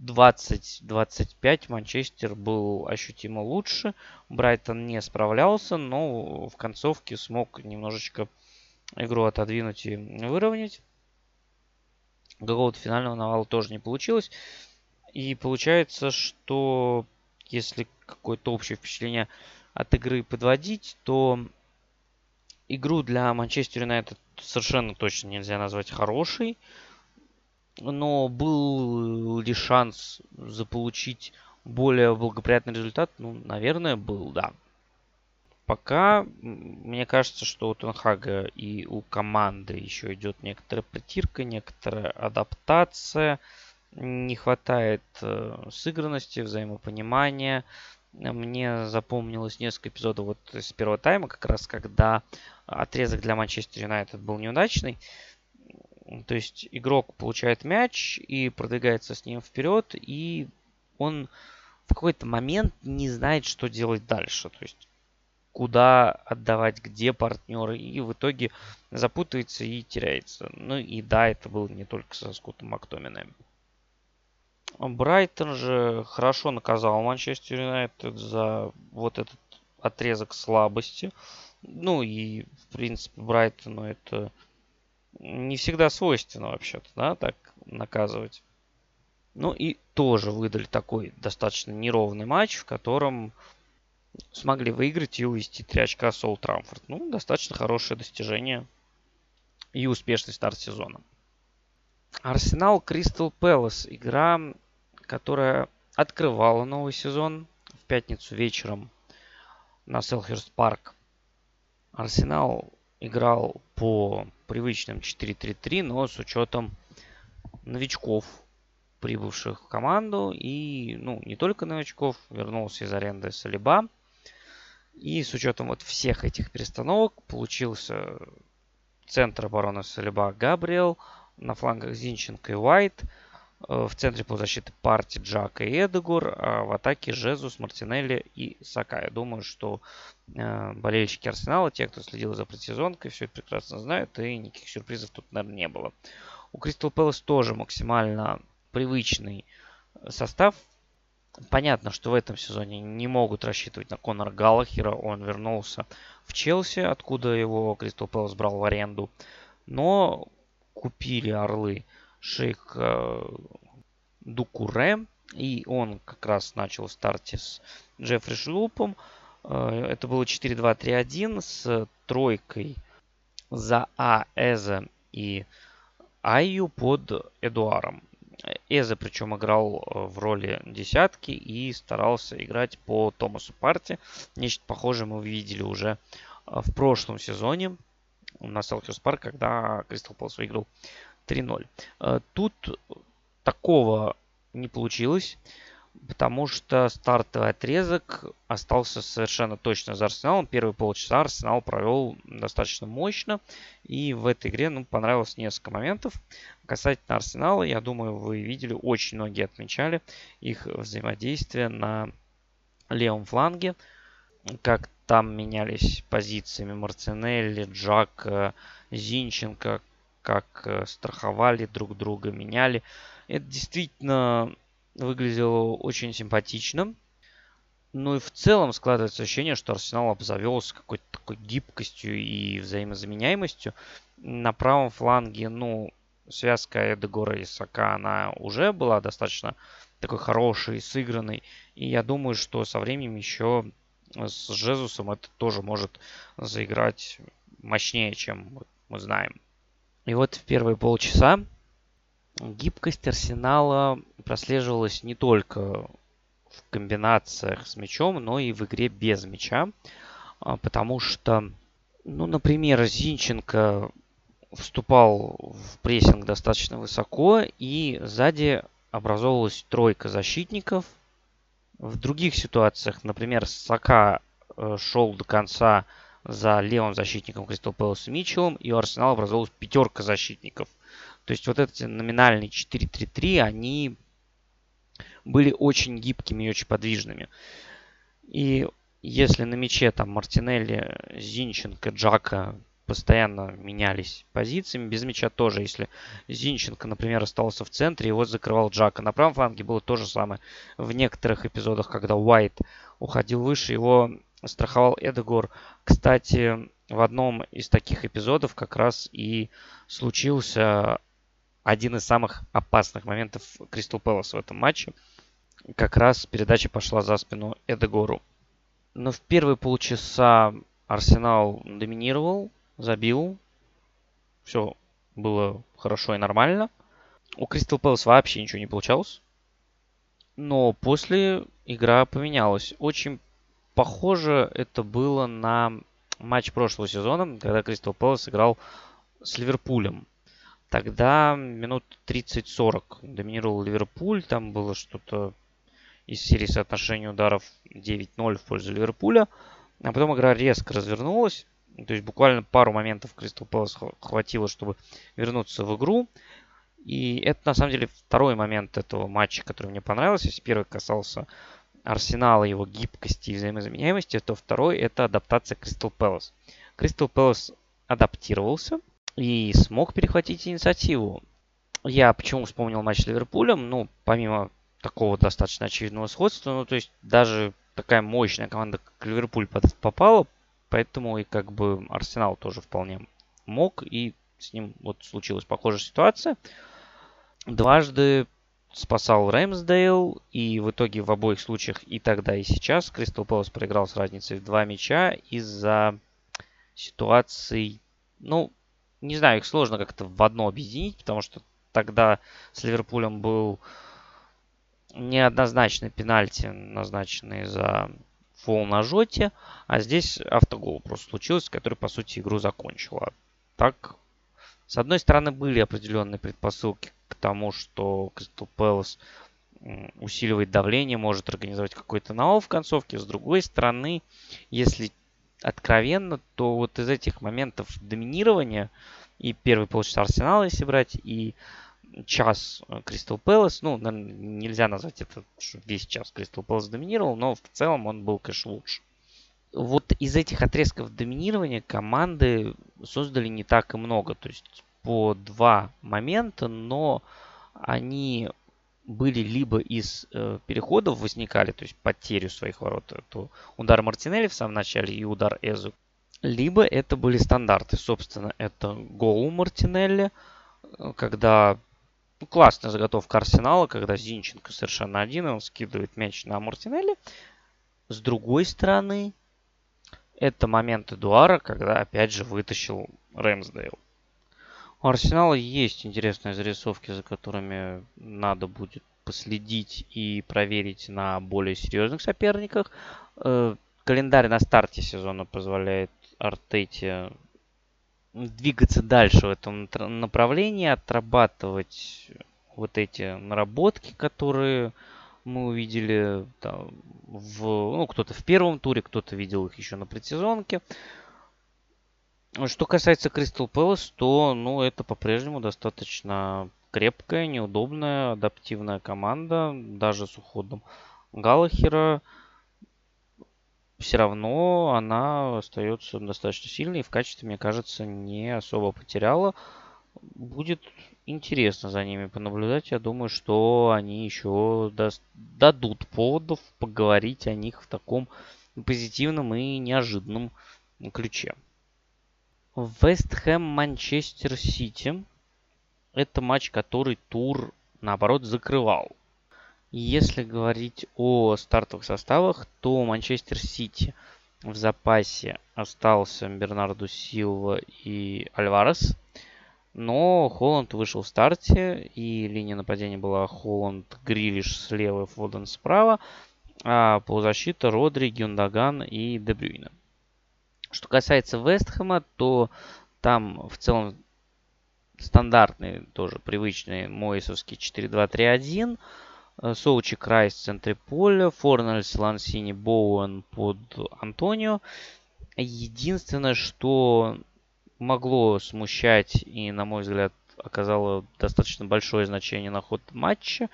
20-25 Манчестер был ощутимо лучше. Брайтон не справлялся, но в концовке смог немножечко игру отодвинуть и выровнять. Какого-то финального навала тоже не получилось. И получается, что если какое-то общее впечатление от игры подводить, то игру для Манчестер Юнайтед совершенно точно нельзя назвать хорошей. Но был ли шанс заполучить более благоприятный результат? Ну, наверное, был, да. Пока мне кажется, что у Тенхага и у команды еще идет некоторая притирка, некоторая адаптация. Не хватает э, сыгранности, взаимопонимания. Мне запомнилось несколько эпизодов вот с первого тайма, как раз когда отрезок для Манчестер Юнайтед был неудачный. То есть игрок получает мяч и продвигается с ним вперед, и он в какой-то момент не знает, что делать дальше. То есть куда отдавать, где партнеры, и в итоге запутывается и теряется. Ну и да, это было не только со Скоттом Мактоминым. Брайтон же хорошо наказал Манчестер Юнайтед за вот этот отрезок слабости. Ну и, в принципе, Брайтону это не всегда свойственно вообще-то, да, так наказывать. Ну и тоже выдали такой достаточно неровный матч, в котором смогли выиграть и увести 3 очка Сол Трамфорд. Ну, достаточно хорошее достижение и успешный старт сезона. Арсенал Кристал Пэлас. Игра, которая открывала новый сезон в пятницу вечером на Селхерст Парк. Арсенал играл по привычным 4-3-3, но с учетом новичков, прибывших в команду. И, ну, не только новичков, вернулся из аренды Салиба. И с учетом вот всех этих перестановок получился центр обороны Салиба Габриэл, на флангах Зинченко и Уайт, в центре полузащиты партии Джака и Эдегор, а в атаке Жезус, Мартинелли и Сака. Я думаю, что э, болельщики Арсенала, те, кто следил за предсезонкой, все это прекрасно знают, и никаких сюрпризов тут, наверное, не было. У Кристал Пэлас тоже максимально привычный состав, Понятно, что в этом сезоне не могут рассчитывать на Конора Галлахера. Он вернулся в Челси, откуда его Кристал Пэлас брал в аренду. Но купили Орлы Шейх э, Дукуре. И он как раз начал в старте с Джеффри Шлупом. Э, это было 4-2-3-1 с тройкой за А, Эза и Айю под Эдуаром. Эзе причем играл э, в роли десятки и старался играть по Томасу Парти. Нечто похожее мы видели уже в прошлом сезоне на Селхиус Парк, когда Кристал Пэлас выиграл 3-0. Э, тут такого не получилось потому что стартовый отрезок остался совершенно точно за Арсеналом. Первые полчаса Арсенал провел достаточно мощно, и в этой игре ну, понравилось несколько моментов. Касательно Арсенала, я думаю, вы видели, очень многие отмечали их взаимодействие на левом фланге, как там менялись позициями Марцинелли, Джак, Зинченко, как э, страховали друг друга, меняли. Это действительно выглядело очень симпатично. Ну и в целом складывается ощущение, что Арсенал обзавелся какой-то такой гибкостью и взаимозаменяемостью. На правом фланге, ну, связка Эдегора и Сака, она уже была достаточно такой хорошей, сыгранной. И я думаю, что со временем еще с Жезусом это тоже может заиграть мощнее, чем мы знаем. И вот в первые полчаса гибкость Арсенала прослеживалась не только в комбинациях с мячом, но и в игре без мяча. А, потому что, ну, например, Зинченко вступал в прессинг достаточно высоко, и сзади образовалась тройка защитников. В других ситуациях, например, Сака э, шел до конца за левым защитником Кристал Пэлас Митчеллом, и у Арсенала образовалась пятерка защитников. То есть вот эти номинальные 4-3-3, они были очень гибкими и очень подвижными. И если на мяче там Мартинелли, Зинченко, Джака постоянно менялись позициями. Без мяча тоже. Если Зинченко, например, остался в центре, его закрывал Джака. На правом фланге было то же самое. В некоторых эпизодах, когда Уайт уходил выше, его страховал Эдегор. Кстати, в одном из таких эпизодов как раз и случился один из самых опасных моментов Кристал Пэлас в этом матче. Как раз передача пошла за спину Эдегору. Но в первые полчаса Арсенал доминировал, забил. Все было хорошо и нормально. У Кристал Пэлас вообще ничего не получалось. Но после игра поменялась. Очень похоже это было на матч прошлого сезона, когда Кристал Пэлас играл с Ливерпулем. Тогда минут 30-40 доминировал Ливерпуль. Там было что-то из серии соотношения ударов 9-0 в пользу Ливерпуля. А потом игра резко развернулась. То есть буквально пару моментов Кристал Пэлас хватило, чтобы вернуться в игру. И это на самом деле второй момент этого матча, который мне понравился. Если первый касался Арсенала, его гибкости и взаимозаменяемости, то второй это адаптация Кристал Пэлас. Кристал Пэлас адаптировался и смог перехватить инициативу. Я почему вспомнил матч с Ливерпулем? Ну, помимо такого достаточно очевидного сходства, ну, то есть даже такая мощная команда, как Ливерпуль попала, Поэтому и как бы Арсенал тоже вполне мог. И с ним вот случилась похожая ситуация. Дважды спасал Рэмсдейл. И в итоге в обоих случаях и тогда, и сейчас Кристал Пэлас проиграл с разницей в два мяча из-за ситуаций, ну, не знаю, их сложно как-то в одно объединить, потому что тогда с Ливерпулем был неоднозначный пенальти, назначенный за фол на жоте, а здесь автогол просто случился, который, по сути, игру закончила. Так, с одной стороны, были определенные предпосылки к тому, что Crystal Palace усиливает давление, может организовать какой-то навал в концовке. С другой стороны, если откровенно, то вот из этих моментов доминирования и первый полчаса Арсенала, если брать, и час Кристал Пэлас. Ну, нельзя назвать это, что весь час Кристал Пэлас доминировал, но в целом он был, конечно, лучше. Вот из этих отрезков доминирования команды создали не так и много. То есть по два момента, но они были либо из э, переходов возникали, то есть потерю своих ворот, это удар Мартинелли в самом начале и удар Эзу, либо это были стандарты. Собственно, это гол Мартинелли, э, когда ну, классная заготовка Арсенала, когда Зинченко совершенно один, он скидывает мяч на Мартинелли. С другой стороны, это момент Эдуара, когда опять же вытащил Рэмсдейл. У Арсенала есть интересные зарисовки, за которыми надо будет последить и проверить на более серьезных соперниках. Э, календарь на старте сезона позволяет Артете двигаться дальше в этом направлении, отрабатывать вот эти наработки, которые мы увидели там, в, ну, кто-то в первом туре, кто-то видел их еще на предсезонке. Что касается Crystal Palace, то ну, это по-прежнему достаточно крепкая, неудобная, адаптивная команда, даже с уходом Галахера все равно она остается достаточно сильной и в качестве, мне кажется, не особо потеряла. Будет интересно за ними понаблюдать. Я думаю, что они еще даст, дадут поводов поговорить о них в таком позитивном и неожиданном ключе. Вест Хэм Манчестер Сити. Это матч, который тур, наоборот, закрывал. Если говорить о стартовых составах, то Манчестер Сити в запасе остался Бернарду Силва и Альварес. Но Холланд вышел в старте, и линия нападения была Холланд, Грилиш слева, Фоден справа, а полузащита Родри, Гюндаган и Дебрюйна. Что касается Вестхэма, то там в целом стандартный, тоже привычный Моисовский 4-2-3-1. Э, Соучи Крайс в центре поля, Форнельс, Лансини, Боуэн под Антонио. Единственное, что могло смущать и, на мой взгляд, оказало достаточно большое значение на ход матча,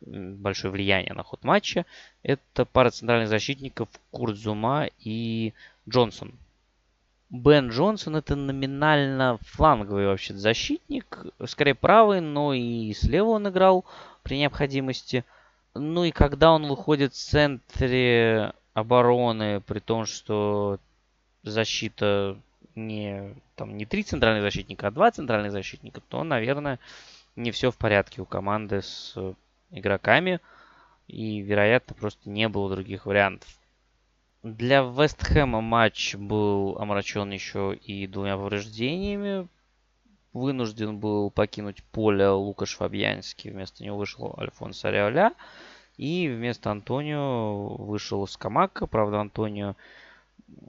большое влияние на ход матча, это пара центральных защитников Курдзума и Джонсон. Бен Джонсон это номинально фланговый вообще защитник, скорее правый, но и слева он играл при необходимости. Ну и когда он выходит в центре обороны, при том, что защита не, там, не три центральных защитника, а два центральных защитника, то, наверное, не все в порядке у команды с игроками. И, вероятно, просто не было других вариантов. Для Вестхэма матч был омрачен еще и двумя повреждениями. Вынужден был покинуть поле Лукаш Фабьянский. Вместо него вышел Альфонсо Ариоля. И вместо Антонио вышел Скамака. Правда, Антонио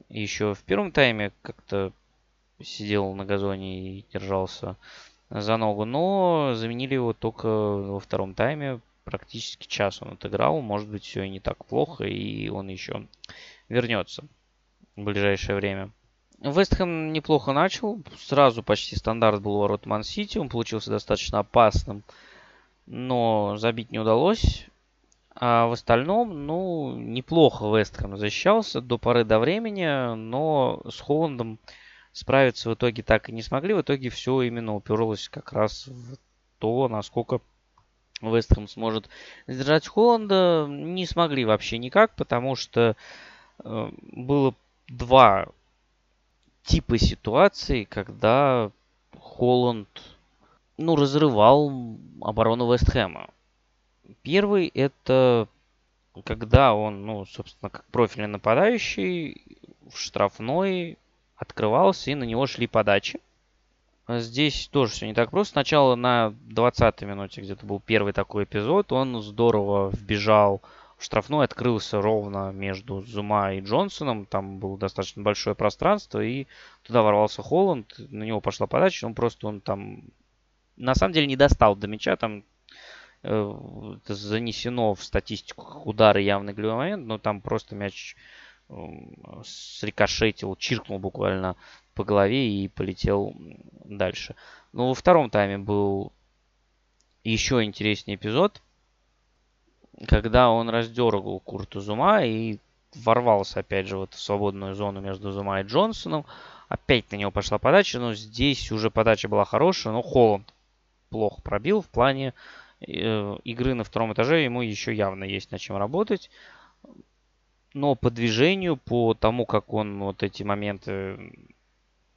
еще в первом тайме как-то сидел на газоне и держался за ногу, но заменили его только во втором тайме. Практически час он отыграл. Может быть, все и не так плохо, и он еще вернется в ближайшее время. Вестхэм неплохо начал. Сразу почти стандарт был ворот Ман-Сити. Он получился достаточно опасным, но забить не удалось. А в остальном, ну, неплохо Вестхэм защищался до поры до времени, но с Холландом справиться в итоге так и не смогли. В итоге все именно уперлось как раз в то, насколько Вестхэм сможет сдержать Холланда. Не смогли вообще никак, потому что было два типа ситуаций, когда Холланд ну, разрывал оборону Вестхэма. Первый это когда он, ну, собственно, как профильный нападающий в штрафной открывался и на него шли подачи. Здесь тоже все не так просто. Сначала на 20-й минуте где-то был первый такой эпизод. Он здорово вбежал штрафной, открылся ровно между Зума и Джонсоном. Там было достаточно большое пространство, и туда ворвался Холланд. На него пошла подача. Он просто, он там на самом деле не достал до мяча. Там Э, занесено в статистику удары явный голевой момент, но там просто мяч срикошетил, чиркнул буквально по голове и полетел дальше. Но во втором тайме был еще интереснее эпизод, когда он раздергал Курту Зума и ворвался опять же в эту свободную зону между Зума и Джонсоном. Опять на него пошла подача, но здесь уже подача была хорошая, но Холланд плохо пробил в плане Э, игры на втором этаже ему еще явно есть над чем работать. Но по движению, по тому, как он вот эти моменты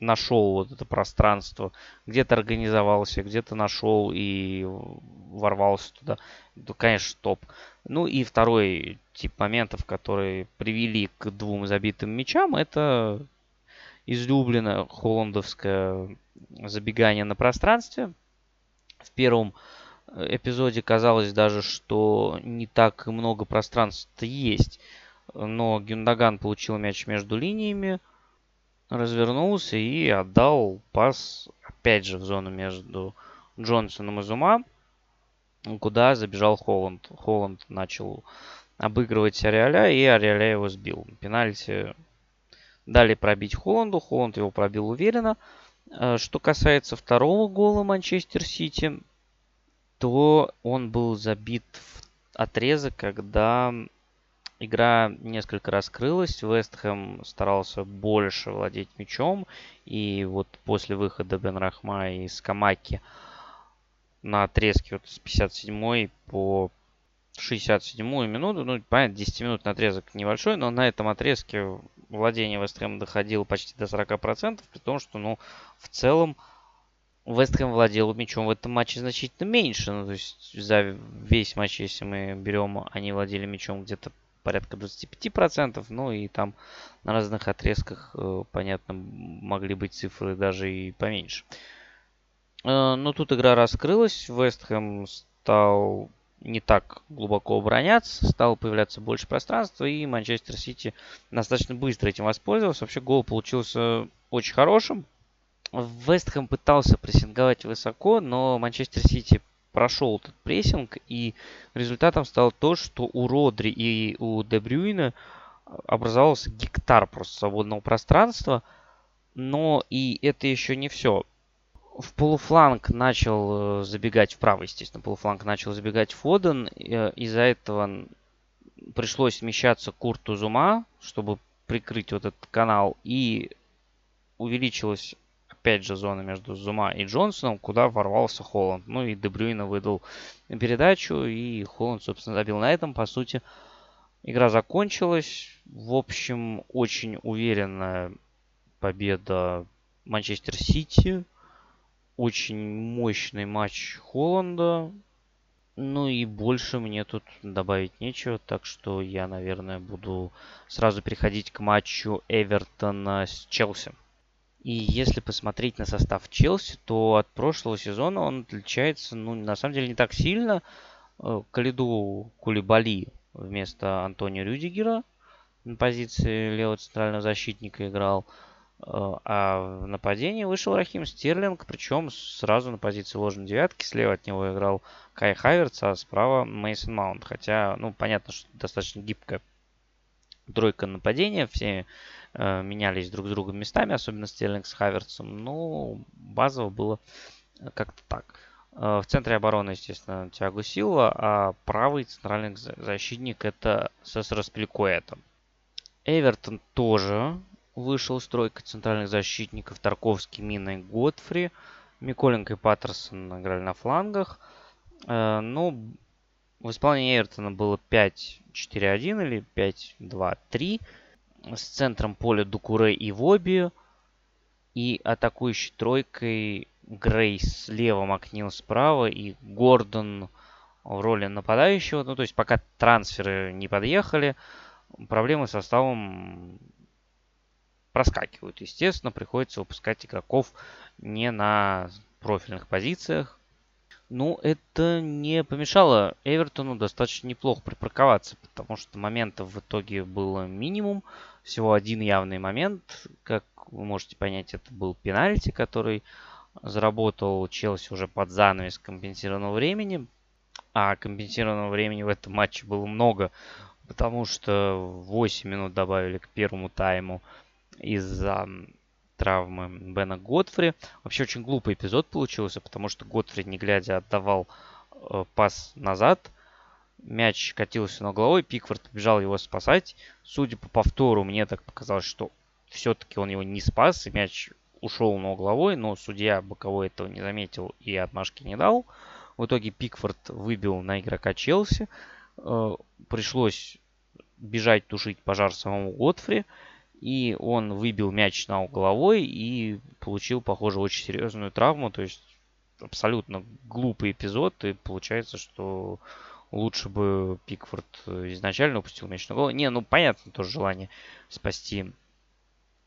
нашел вот это пространство, где-то организовался, где-то нашел и ворвался туда, то, конечно, топ. Ну и второй тип моментов, которые привели к двум забитым мячам, это излюбленное холландовское забегание на пространстве. В первом эпизоде казалось даже, что не так много пространства есть. Но Гюндаган получил мяч между линиями, развернулся и отдал пас опять же в зону между Джонсоном и Зума, куда забежал Холланд. Холланд начал обыгрывать Ариаля, и Ариаля его сбил. Пенальти дали пробить Холланду, Холланд его пробил уверенно. Э, что касается второго гола Манчестер Сити, то он был забит в отрезок, когда игра несколько раскрылась. Вестхэм старался больше владеть мячом. И вот после выхода Бен Рахма и Скамаки на отрезке вот с 57 по 67 минуту, ну, понятно, 10 минут на отрезок небольшой, но на этом отрезке владение Вестхэма доходило почти до 40%, при том, что, ну, в целом Вестхэм владел мячом в этом матче значительно меньше. Ну, то есть за весь матч, если мы берем, они владели мячом где-то порядка 25%. Ну и там на разных отрезках, э, понятно, могли быть цифры даже и поменьше. Э, но тут игра раскрылась. Вестхэм стал не так глубоко обороняться, стало появляться больше пространства, и Манчестер Сити достаточно быстро этим воспользовался. Вообще гол получился очень хорошим. Вестхэм пытался прессинговать высоко, но Манчестер Сити прошел этот прессинг, и результатом стало то, что у Родри и у Дебрюина образовался гектар просто свободного пространства. Но и это еще не все в полуфланг начал э, забегать вправо, естественно, полуфланг начал забегать Фоден. Э, из-за этого пришлось смещаться Курту Зума, чтобы прикрыть вот этот канал. И увеличилась, опять же, зона между Зума и Джонсоном, куда ворвался Холланд. Ну и Дебрюйна выдал передачу, и Холланд, собственно, забил на этом. По сути, игра закончилась. В общем, очень уверенная победа Манчестер Сити очень мощный матч Холланда. Ну и больше мне тут добавить нечего, так что я, наверное, буду сразу переходить к матчу Эвертона с Челси. И если посмотреть на состав Челси, то от прошлого сезона он отличается, ну, на самом деле, не так сильно. Э, Калиду Кулибали вместо Антонио Рюдигера на позиции левого центрального защитника играл. Э, а в нападении вышел Рахим Стерлинг, причем сразу на позиции ложной девятки. Слева от него играл Кай Хайверц, а справа Мейсон Маунт. Хотя, ну, понятно, что достаточно гибкая тройка нападения. Все менялись друг с другом местами, особенно Стерлинг с Хайверцем. Ну, базово было как-то так. Э, в центре обороны, естественно, Тиаго Силва, а правый центральный защитник это Сесар Спилькуэта. Эвертон тоже вышел стройка центральных защитников Тарковский, Мина и Готфри. Миколенко и Паттерсон играли на флангах. Э, ну, в исполнении Эвертона было 5-4-1 или 5-2-3. С центром поля Дукуре и Воби. И атакующей тройкой Грейс слева, Макнил справа и Гордон в роли нападающего. Ну, то есть пока трансферы не подъехали, проблемы с составом проскакивают. Естественно, приходится выпускать игроков не на профильных позициях. Ну, это не помешало Эвертону достаточно неплохо припарковаться, потому что моментов в итоге было минимум. Всего один явный момент. Как вы можете понять, это был пенальти, который заработал Челси уже под занавес компенсированного времени. А компенсированного времени в этом матче было много, потому что 8 минут добавили к первому тайму из-за травмы Бена Готфри. Вообще очень глупый эпизод получился, потому что Готфри, не глядя, отдавал э, пас назад. Мяч катился на головой, Пикфорд побежал его спасать. Судя по повтору, мне так показалось, что все-таки он его не спас, и мяч ушел на угловой, но судья боковой этого не заметил и отмашки не дал. В итоге Пикфорд выбил на игрока Челси. Э, пришлось бежать тушить пожар самому Готфри. И он выбил мяч на угловой и получил, похоже, очень серьезную травму. То есть абсолютно глупый эпизод. И получается, что лучше бы Пикфорд изначально упустил мяч на голову. Не, ну понятно, тоже желание спасти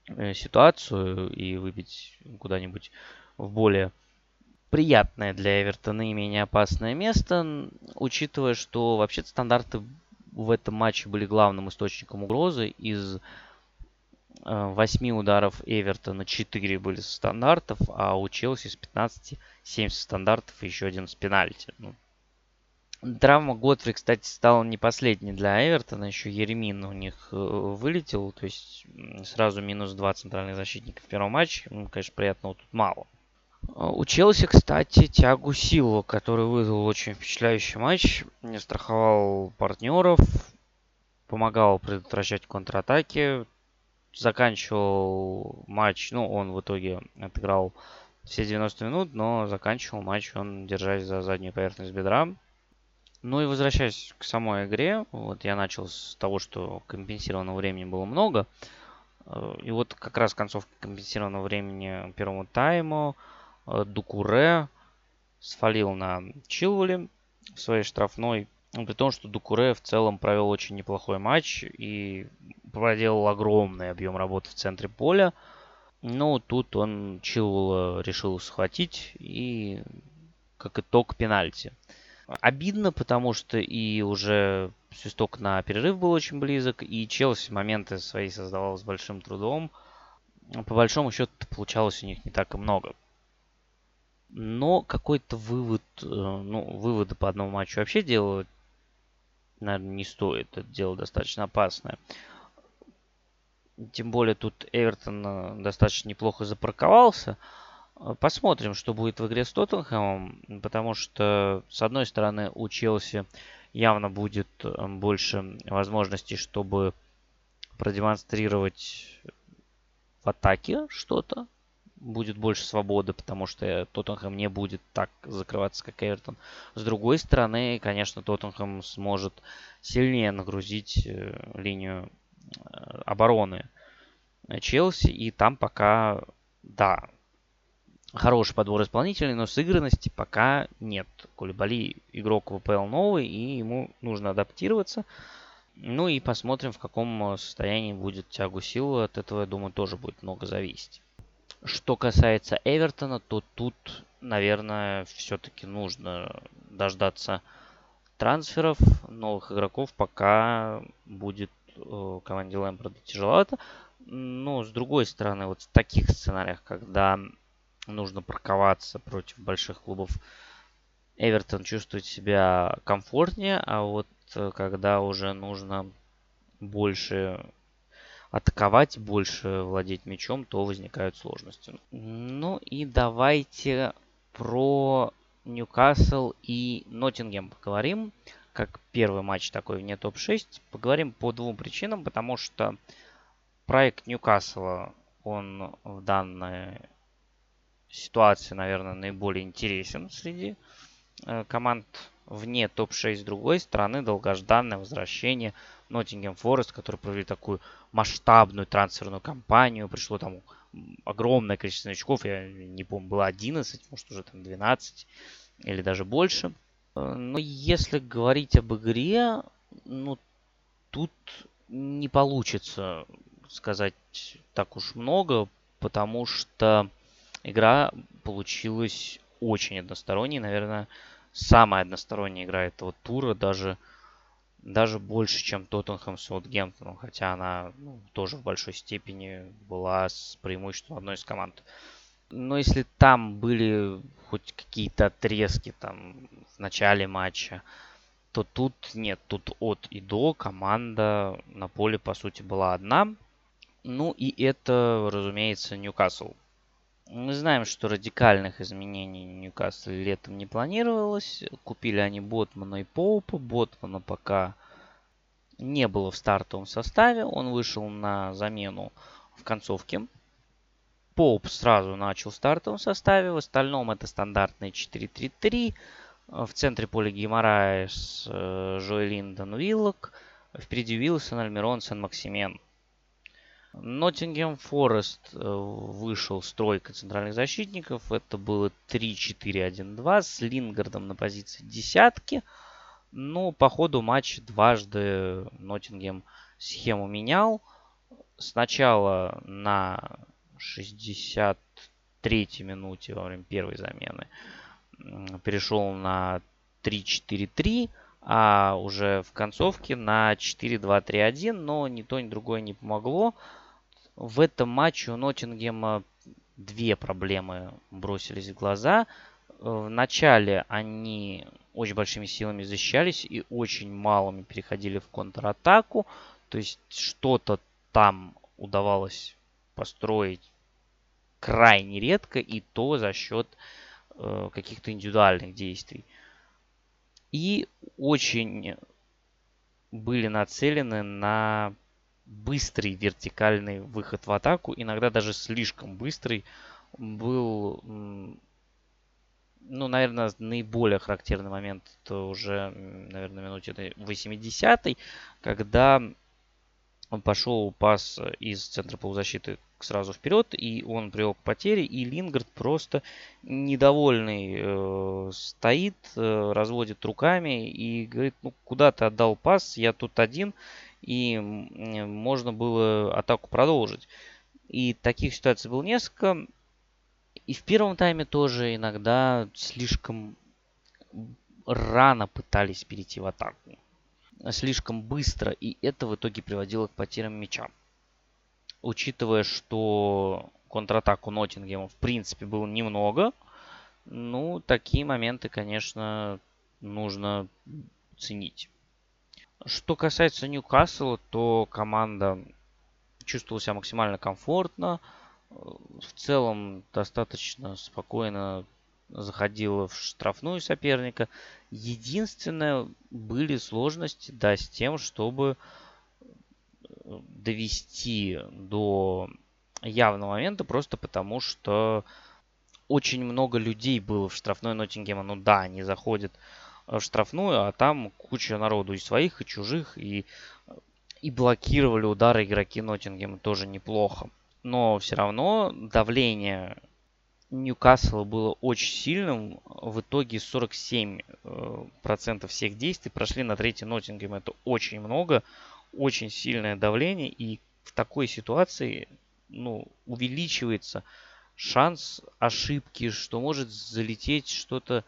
э, ситуацию и выбить куда-нибудь в более приятное для Эвертона и менее опасное место, учитывая, что вообще-то стандарты в этом матче были главным источником угрозы из 8 э, ударов Эвертона 4 были со стандартов, а у Челси с 15 7 со стандартов и еще один с пенальти. Ну, Травма Готфри, кстати, стала не последней для Эвертона. Еще Еремин у них э, вылетел. То есть сразу минус 2 центральных защитника в первом матче. Ну, конечно, приятного тут мало. Э, у Челси, кстати, Тягу Силу, который выдал очень впечатляющий матч. Не страховал партнеров. Помогал предотвращать контратаки заканчивал матч, ну, он в итоге отыграл все 90 минут, но заканчивал матч он, держась за заднюю поверхность бедра. Ну и возвращаясь к самой игре, вот я начал с того, что компенсированного времени было много. Э, и вот как раз концовка компенсированного времени первому тайму э, Дукуре свалил на Чилвули в своей штрафной. При том, что Дукуре в целом провел очень неплохой матч и проделал огромный объем работы в центре поля. Ну, тут он Чилвелла решил схватить и как итог пенальти. Обидно, потому что и уже свисток на перерыв был очень близок, и Челси моменты свои создавал с большим трудом. По большому счету получалось у них не так и много. Но какой-то вывод, э, ну, выводы по одному матчу вообще делать, наверное, не стоит. Это дело достаточно опасное. Тем более тут Эвертон э, достаточно неплохо запарковался. Э, посмотрим, что будет в игре с Тоттенхэмом, потому что, с одной стороны, у Челси явно будет больше возможностей, чтобы продемонстрировать в атаке что-то, будет больше свободы, потому что Тоттенхэм не будет так закрываться, как Эвертон. С другой стороны, конечно, Тоттенхэм сможет сильнее нагрузить э, линию э, обороны Челси, и там пока, да, хороший подбор исполнителей, но сыгранности пока нет. Кулибали игрок ВПЛ новый, и ему нужно адаптироваться. Ну и посмотрим, в каком состоянии будет тягу силы. От этого, я думаю, тоже будет много зависеть. Что касается Эвертона, то тут, наверное, все-таки нужно дождаться трансферов новых игроков, пока будет э, команде Лэмпорда тяжеловато. Но, с другой стороны, вот в таких сценариях, когда нужно парковаться против больших клубов, Эвертон чувствует себя комфортнее, а вот э, когда уже нужно больше атаковать, больше владеть мячом, то возникают сложности. Ну и давайте про Ньюкасл и Ноттингем поговорим. Как первый матч такой вне топ-6. Поговорим по двум причинам, потому что проект Ньюкасла, он в данной ситуации, наверное, наиболее интересен среди э, команд вне топ-6. С другой стороны, долгожданное возвращение Ноттингем Форест, который провели такую масштабную трансферную кампанию. Пришло там огромное количество новичков. Я не помню, было 11, может уже там 12 или даже больше. Э, но если говорить об игре, ну, тут не получится сказать так уж много, потому что игра получилась очень односторонней. Наверное, самая односторонняя игра этого тура. Даже даже больше, чем Тоттенхэм с Саутгемптоном, хотя она ну, тоже в большой степени была с преимуществом одной из команд. Но если там были хоть какие-то отрезки там в начале матча, то тут нет, тут от и до команда на поле по сути была одна. Ну и это, разумеется, Ньюкасл. Мы знаем, что радикальных изменений Ньюкасл летом не планировалось. Купили они Ботмана и Поупа. Ботмана пока не было в стартовом составе. Он вышел на замену в концовке. Поуп сразу начал в стартовом составе. В остальном это стандартные 4-3-3. В центре поля Гимараес, э, Жоэлиндон, Виллок. Впереди Вилсон, Альмирон, Сен-Максимен. Ноттингем Форест э, вышел с тройкой центральных защитников. Это было 3-4-1-2 с Лингардом на позиции десятки. Но по ходу матча дважды Ноттингем схему менял. Сначала на 63-й минуте во время первой замены перешел на 3-4-3, а уже в концовке на 4-2-3-1, но ни то, ни другое не помогло. В этом матче у Ноттингема две проблемы бросились в глаза. В начале они очень большими силами защищались и очень малыми переходили в контратаку. То есть что-то там удавалось построить крайне редко и то за счет э, каких-то индивидуальных действий. И очень были нацелены на быстрый вертикальный выход в атаку, иногда даже слишком быстрый, был, ну, наверное, наиболее характерный момент, это уже, наверное, минуте 80-й, когда пошел пас из центра полузащиты сразу вперед, и он привел к потере, и Лингард просто недовольный э, стоит, э, разводит руками и говорит, ну куда ты отдал пас, я тут один, и можно было атаку продолжить. И таких ситуаций было несколько. И в первом тайме тоже иногда слишком рано пытались перейти в атаку. Слишком быстро, и это в итоге приводило к потерям мяча. Учитывая, что контратаку Ноттингема в принципе было немного, ну, такие моменты, конечно, нужно ценить. Что касается Ньюкасла, то команда чувствовала себя максимально комфортно. В целом достаточно спокойно заходила в штрафную соперника. Единственное, были сложности, да, с тем, чтобы довести до явного момента, просто потому что очень много людей было в штрафной Ноттингема. Ну да, они заходят штрафную, а там куча народу и своих, и чужих, и, и блокировали удары игроки Ноттингема тоже неплохо. Но все равно давление Ньюкасла было очень сильным. В итоге 47% э, всех действий прошли на третий Ноттингем. Это очень много, очень сильное давление. И в такой ситуации ну, увеличивается шанс ошибки, что может залететь что-то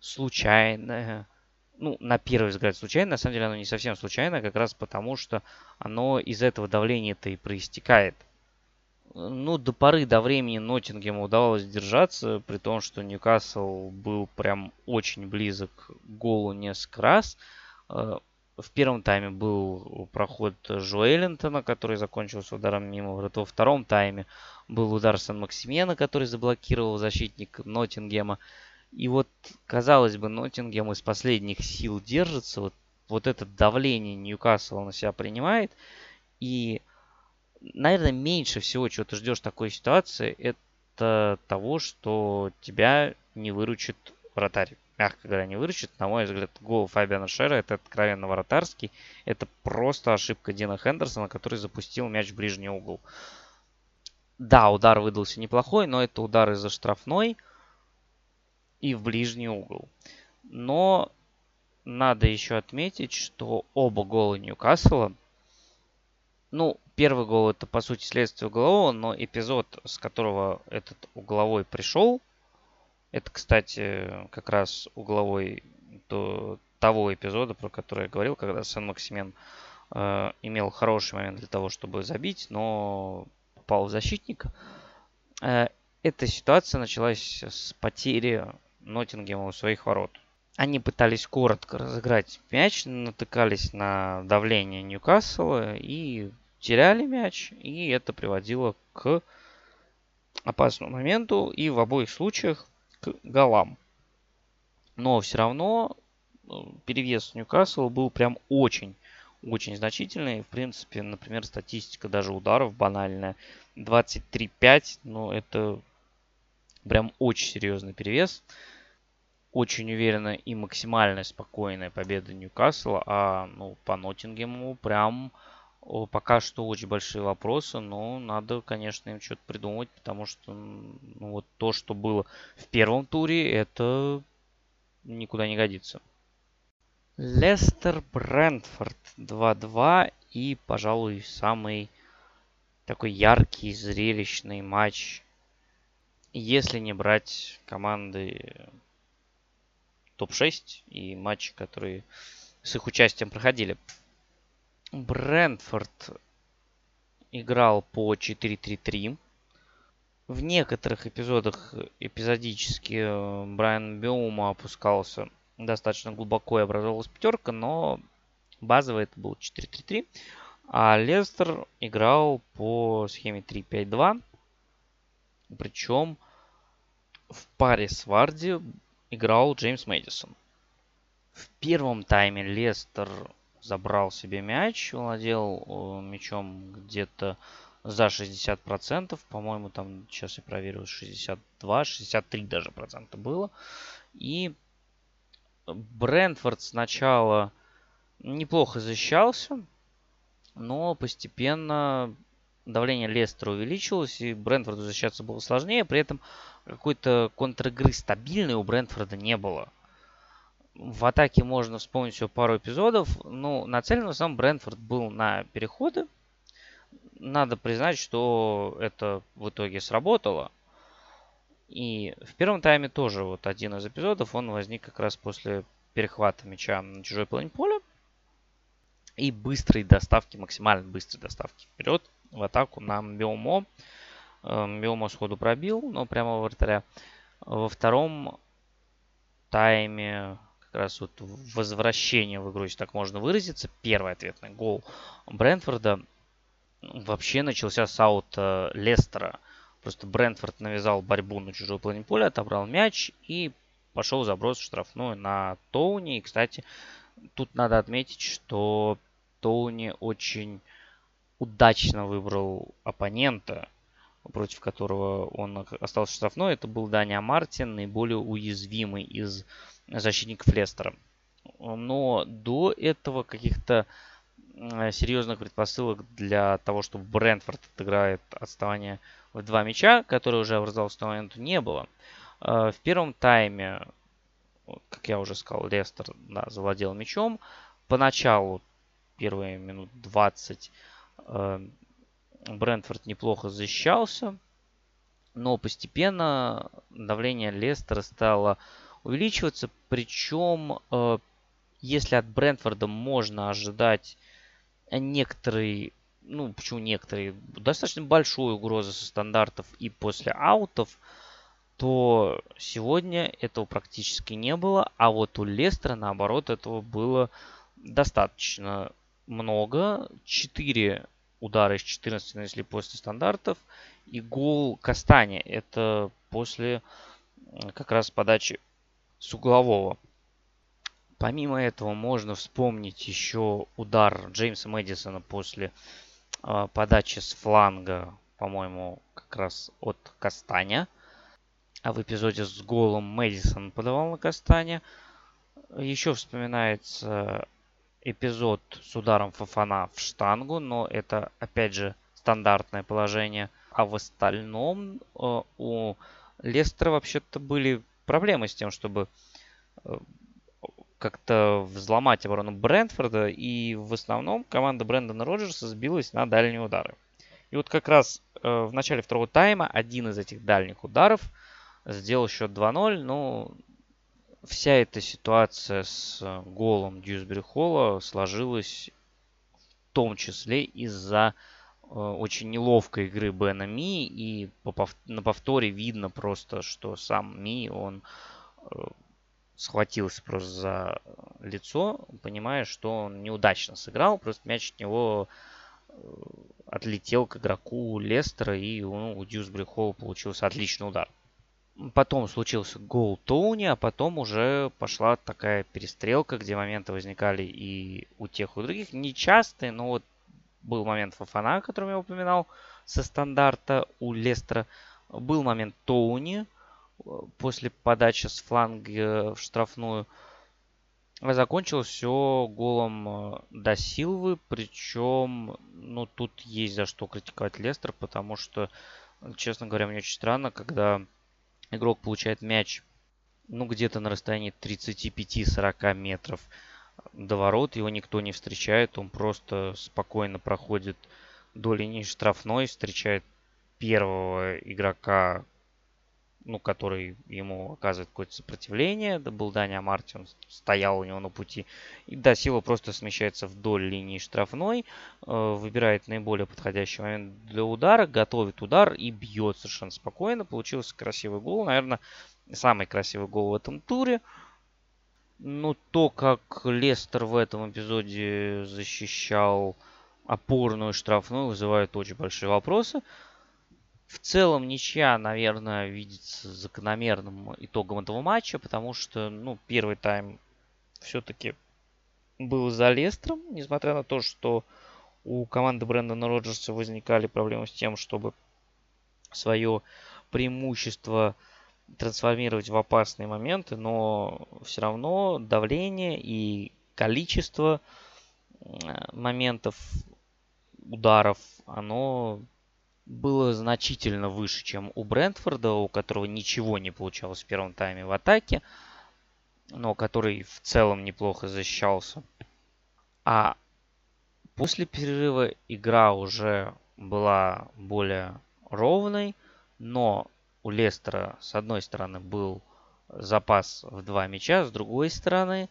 случайное. Ну, на первый взгляд случайно, на самом деле оно не совсем случайно, как раз потому, что оно из этого давления-то и проистекает. Ну, до поры до времени Ноттингему удавалось держаться, при том, что Ньюкасл был прям очень близок к голу несколько раз. Э, в первом тайме был проход Жуэллинтона, который закончился ударом мимо врат. Во втором тайме был удар Сан-Максимена, который заблокировал защитник Ноттингема. И вот, казалось бы, Ноттингем из последних сил держится. Вот, вот это давление Ньюкасл на себя принимает. И, наверное, меньше всего, чего ты ждешь такой ситуации, это того, что тебя не выручит вратарь. Мягко говоря, не выручит. На мой взгляд, гол Фабиана Шера это откровенно вратарский. Это просто ошибка Дина Хендерсона, который запустил мяч в ближний угол. Да, удар выдался неплохой, но это удар из-за штрафной – и в ближний угол. Но надо еще отметить, что оба гола Ньюкасла, ну, первый гол это по сути следствие углового, но эпизод, с которого этот угловой пришел, это, кстати, как раз угловой до того эпизода, про который я говорил, когда Сан-Максимен э, имел хороший момент для того, чтобы забить, но попал в защитника. Э, эта ситуация началась с потери Ноттингема у своих ворот. Они пытались коротко разыграть мяч, натыкались на давление Ньюкасла и теряли мяч, и это приводило к опасному моменту и в обоих случаях к голам. Но все равно э, перевес Ньюкасла был прям очень, очень значительный. В принципе, например, статистика даже ударов банальная. 23-5, ну это прям очень серьезный перевес очень уверенная и максимально спокойная победа Ньюкасла, а ну, по Ноттингему прям пока что очень большие вопросы, но надо, конечно, им что-то придумать, потому что ну, вот то, что было в первом туре, это никуда не годится. Лестер Брентфорд 2-2 и, пожалуй, самый такой яркий, зрелищный матч, если не брать команды топ-6 и матчи, которые с их участием проходили. Брентфорд играл по 4-3-3. В некоторых эпизодах эпизодически э, Брайан Беума опускался достаточно глубоко и образовалась пятерка, но базовый это был 4-3-3. А Лестер играл по схеме 3-5-2. Причем в паре с Варди играл Джеймс Мэдисон. В первом тайме Лестер забрал себе мяч, владел э, мячом где-то за 60%. По-моему, там, сейчас я проверю, 62, 63 даже процента было. И Брентфорд сначала неплохо защищался, но постепенно давление Лестера увеличилось, и Брентфорду защищаться было сложнее. При этом какой-то контр-игры стабильной у Брентфорда не было. В атаке можно вспомнить всего пару эпизодов. Ну, нацелен сам Брентфорд был на переходы. надо признать, что это в итоге сработало. И в первом тайме тоже вот один из эпизодов, он возник как раз после перехвата мяча на чужой половине поля и быстрой доставки, максимально быстрой доставки вперед в атаку на Мбиомо. Мбиомо сходу пробил, но прямо вратаря. Во втором тайме как раз вот возвращение в игру, если так можно выразиться, первый ответный гол Брэнфорда вообще начался с аута Лестера. Просто Брентфорд навязал борьбу на чужой половине поля, отобрал мяч и пошел заброс в штрафную на Тоуни. И, кстати, тут надо отметить, что Тоуни очень удачно выбрал оппонента, против которого он остался штрафной. Это был Даня Мартин, наиболее уязвимый из защитников Лестера. Но до этого каких-то серьезных предпосылок для того, чтобы Брентфорд отыграет отставание в два мяча, который уже образовался к тому моменту, не было. Э, в первом тайме, как я уже сказал, Лестер да, завладел мячом. Поначалу, первые минут 20, э, Брентфорд неплохо защищался. Но постепенно давление Лестера стало увеличиваться. Причем, э, если от Брентфорда можно ожидать некоторый ну, почему некоторые, достаточно большую угрозу со стандартов и после аутов, то сегодня этого практически не было, а вот у Лестера, наоборот, этого было достаточно много. 4 удара из 14 нанесли после стандартов. И гол Кастани. Это после как раз подачи с углового. Помимо этого можно вспомнить еще удар Джеймса Мэдисона после а, подачи с фланга, по-моему, как раз от Кастаня. А в эпизоде с голом Мэдисон подавал на Кастаня. Еще вспоминается эпизод с ударом Фафана в штангу, но это, опять же, стандартное положение. А в остальном э, у Лестера вообще-то были проблемы с тем, чтобы э, как-то взломать оборону Брентфорда, и в основном команда Брэндона Роджерса сбилась на дальние удары. И вот как раз э, в начале второго тайма один из этих дальних ударов сделал счет 2-0. Ну, вся эта ситуация с голом Дьюсбери Холла сложилась в том числе из-за э, очень неловкой игры Бена Ми. И на повторе видно просто, что сам Ми, он э, схватился просто за лицо, понимая, что он неудачно сыграл, просто мяч от него э, отлетел к игроку Лестера, и ну, у Дьюсбри Холла получился отличный удар. Потом случился гол Тоуни, а потом уже пошла такая перестрелка, где моменты возникали и у тех, и у других. Нечастые, но вот был момент Фафана, о котором я упоминал, со стандарта у Лестера. Был момент Тоуни, после подачи с фланга в штрафную. Закончилось все голом э, до Силвы, причем, ну, тут есть за что критиковать Лестер, потому что, честно говоря, мне очень странно, когда игрок получает мяч, ну, где-то на расстоянии 35-40 метров до ворот, его никто не встречает, он просто спокойно проходит до линии штрафной, встречает первого игрока, ну, который ему оказывает какое-то сопротивление. Это был Даня Марти, он стоял у него на пути. И да, Сила просто смещается вдоль линии штрафной, э, выбирает наиболее подходящий момент для удара, готовит удар и бьет совершенно спокойно. Получился красивый гол, наверное, самый красивый гол в этом туре. Ну, то, как Лестер в этом эпизоде защищал опорную штрафную, вызывает очень большие вопросы. В целом ничья, наверное, видится закономерным итогом этого матча, потому что, ну, первый тайм все-таки был за Лестером, несмотря на то, что у команды Брэндона Роджерса возникали проблемы с тем, чтобы свое преимущество трансформировать в опасные моменты, но все равно давление и количество моментов ударов, оно было значительно выше, чем у Брентфорда, у которого ничего не получалось в первом тайме в атаке, но который в целом неплохо защищался. А после перерыва игра уже была более ровной, но у Лестера с одной стороны был запас в два мяча, с другой стороны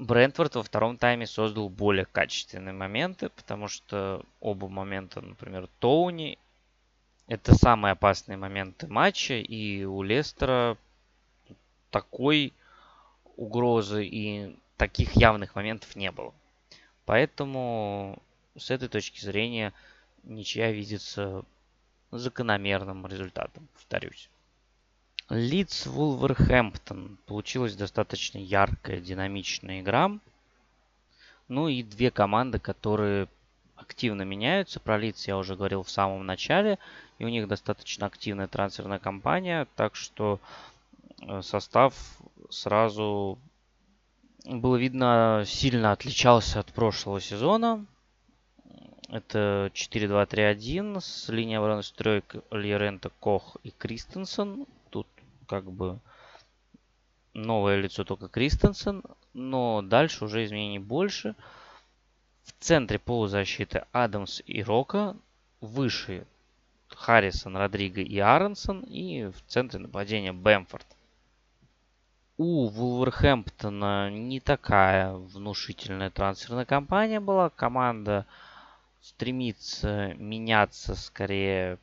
Брентфорд во втором тайме создал более качественные моменты, потому что оба момента, например, Тоуни, это самые опасные моменты матча, и у Лестера такой угрозы и таких явных моментов не было. Поэтому с этой точки зрения ничья видится закономерным результатом, повторюсь. Лидс Вулверхэмптон. Получилась достаточно яркая, динамичная игра. Ну и две команды, которые активно меняются. Про Лидс я уже говорил в самом начале. И у них достаточно активная трансферная кампания. Так что э, состав сразу было видно сильно отличался от прошлого сезона. Это 4-2-3-1 с линией обороны с тройкой Льерента, Кох и Кристенсен как бы новое лицо только Кристенсен, но дальше уже изменений больше. В центре полузащиты Адамс и Рока, выше Харрисон, Родриго и Аронсон, и в центре нападения Бэмфорд. У Вулверхэмптона не такая внушительная трансферная кампания была. Команда стремится меняться скорее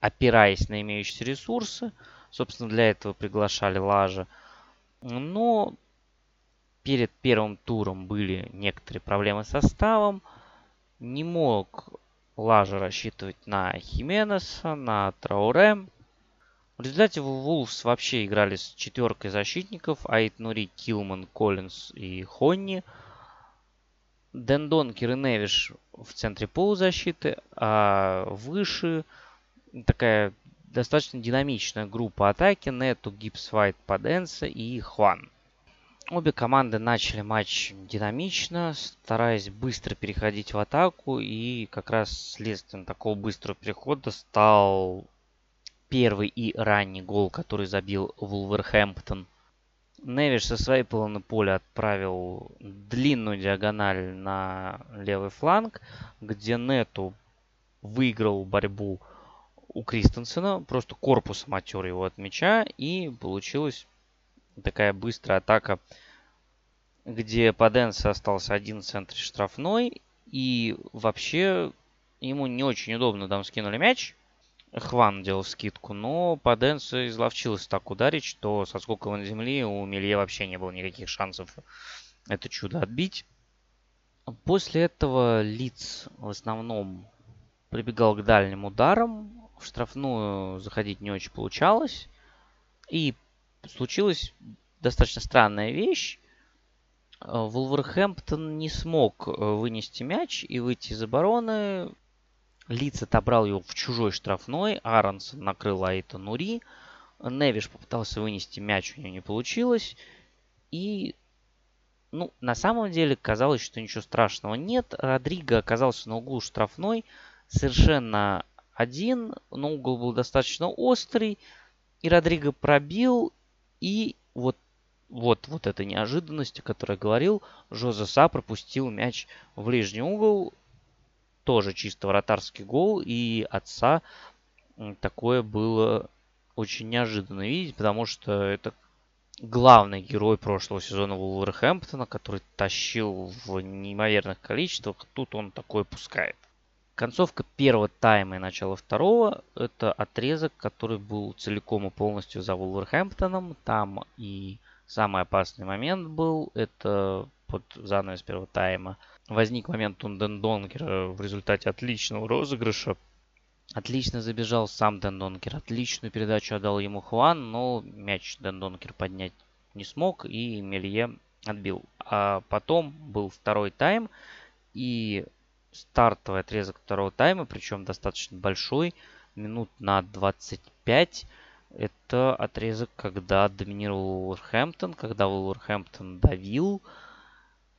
опираясь на имеющиеся ресурсы. Собственно, для этого приглашали Лажа. Но перед первым туром были некоторые проблемы с составом. Не мог Лажа рассчитывать на Хименеса, на Трауре. В результате Вулфс вообще играли с четверкой защитников. Айт Нури, Килман, Коллинс и Хонни. Дендон, Киреневиш в центре полузащиты, а выше такая достаточно динамичная группа атаки. Нету, Гипс, Вайт, Паденса и Хван. Обе команды начали матч динамично, стараясь быстро переходить в атаку. И как раз следствием такого быстрого перехода стал первый и ранний гол, который забил Вулверхэмптон. Невиш со своей половины поля отправил длинную диагональ на левый фланг, где Нету выиграл борьбу у Кристенсена. Просто корпусом отер его от мяча. И получилась такая быстрая атака, где Паденс остался один в центре штрафной. И вообще ему не очень удобно там скинули мяч. Хван делал скидку, но Паденс изловчился так ударить, что со скоком на земли у Мелье вообще не было никаких шансов это чудо отбить. После этого Лиц в основном прибегал к дальним ударам, в штрафную заходить не очень получалось. И случилась достаточно странная вещь. Э, Вулверхэмптон не смог э, вынести мяч и выйти из обороны. Лиц отобрал его в чужой штрафной. Аронсон накрыл Аита Нури. Невиш попытался вынести мяч, у него не получилось. И, ну, на самом деле казалось, что ничего страшного нет. Родриго оказался на углу штрафной. Совершенно один, но угол был достаточно острый. И Родриго пробил. И вот, вот, вот эта неожиданность, о которой говорил. Жозе Са пропустил мяч в ближний угол. Тоже чисто вратарский гол. И отца такое было очень неожиданно видеть, потому что это главный герой прошлого сезона Вулверхэмптона, который тащил в неимоверных количествах. Тут он такое пускает. Концовка первого тайма и начало второго – это отрезок, который был целиком и полностью за Вулверхэмптоном. Там и самый опасный момент был – это под занавес первого тайма. Возник момент у Дендонкера в результате отличного розыгрыша. Отлично забежал сам Дендонкер. Отличную передачу отдал ему Хуан, но мяч Дендонкер поднять не смог и Мелье отбил. А потом был второй тайм, и стартовый отрезок второго тайма, причем достаточно большой, минут на 25. Это отрезок, когда доминировал Уолверхэмптон, когда Уолверхэмптон давил.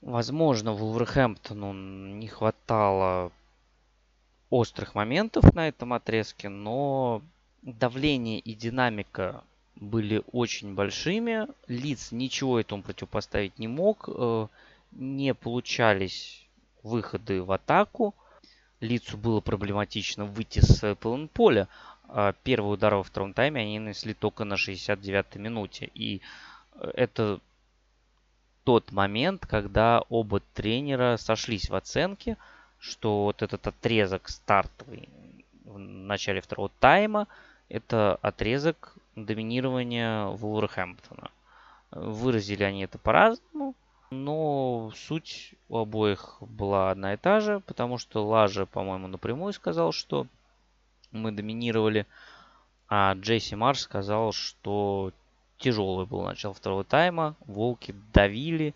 Возможно, Вулверхэмптону не хватало острых моментов на этом отрезке, но давление и динамика были очень большими. Лиц ничего этому противопоставить не мог. Э, не получались выходы в атаку. лицу было проблематично выйти с полон поля. А первый удар во втором тайме они нанесли только на 69-й минуте. И э, это тот момент, когда оба тренера сошлись в оценке, что вот этот отрезок стартовый в начале второго тайма – это отрезок доминирования Вулверхэмптона. Выразили они это по-разному, но суть у обоих была одна и та же, потому что Лажа, по-моему, напрямую сказал, что мы доминировали, а Джесси Марш сказал, что тяжелый был начало второго тайма, волки давили,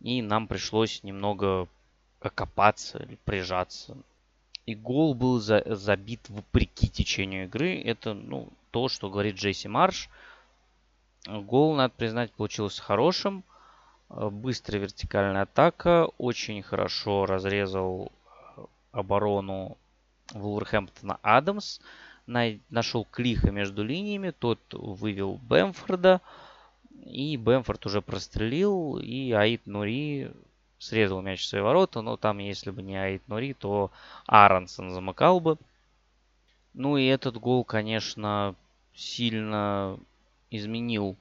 и нам пришлось немного окопаться или прижаться. И гол был за, забит вопреки течению игры. Это ну, то, что говорит Джесси Марш. Гол, надо признать, получился хорошим. Быстрая вертикальная атака. Очень хорошо разрезал оборону Вулверхэмптона Адамс. Нашел Клиха между линиями. Тот вывел Бэмфорда. И Бэмфорд уже прострелил. И Аид Нури срезал мяч в свои ворота. Но там, если бы не Аид Нури, то Аронсон замыкал бы. Ну и этот гол, конечно, сильно изменил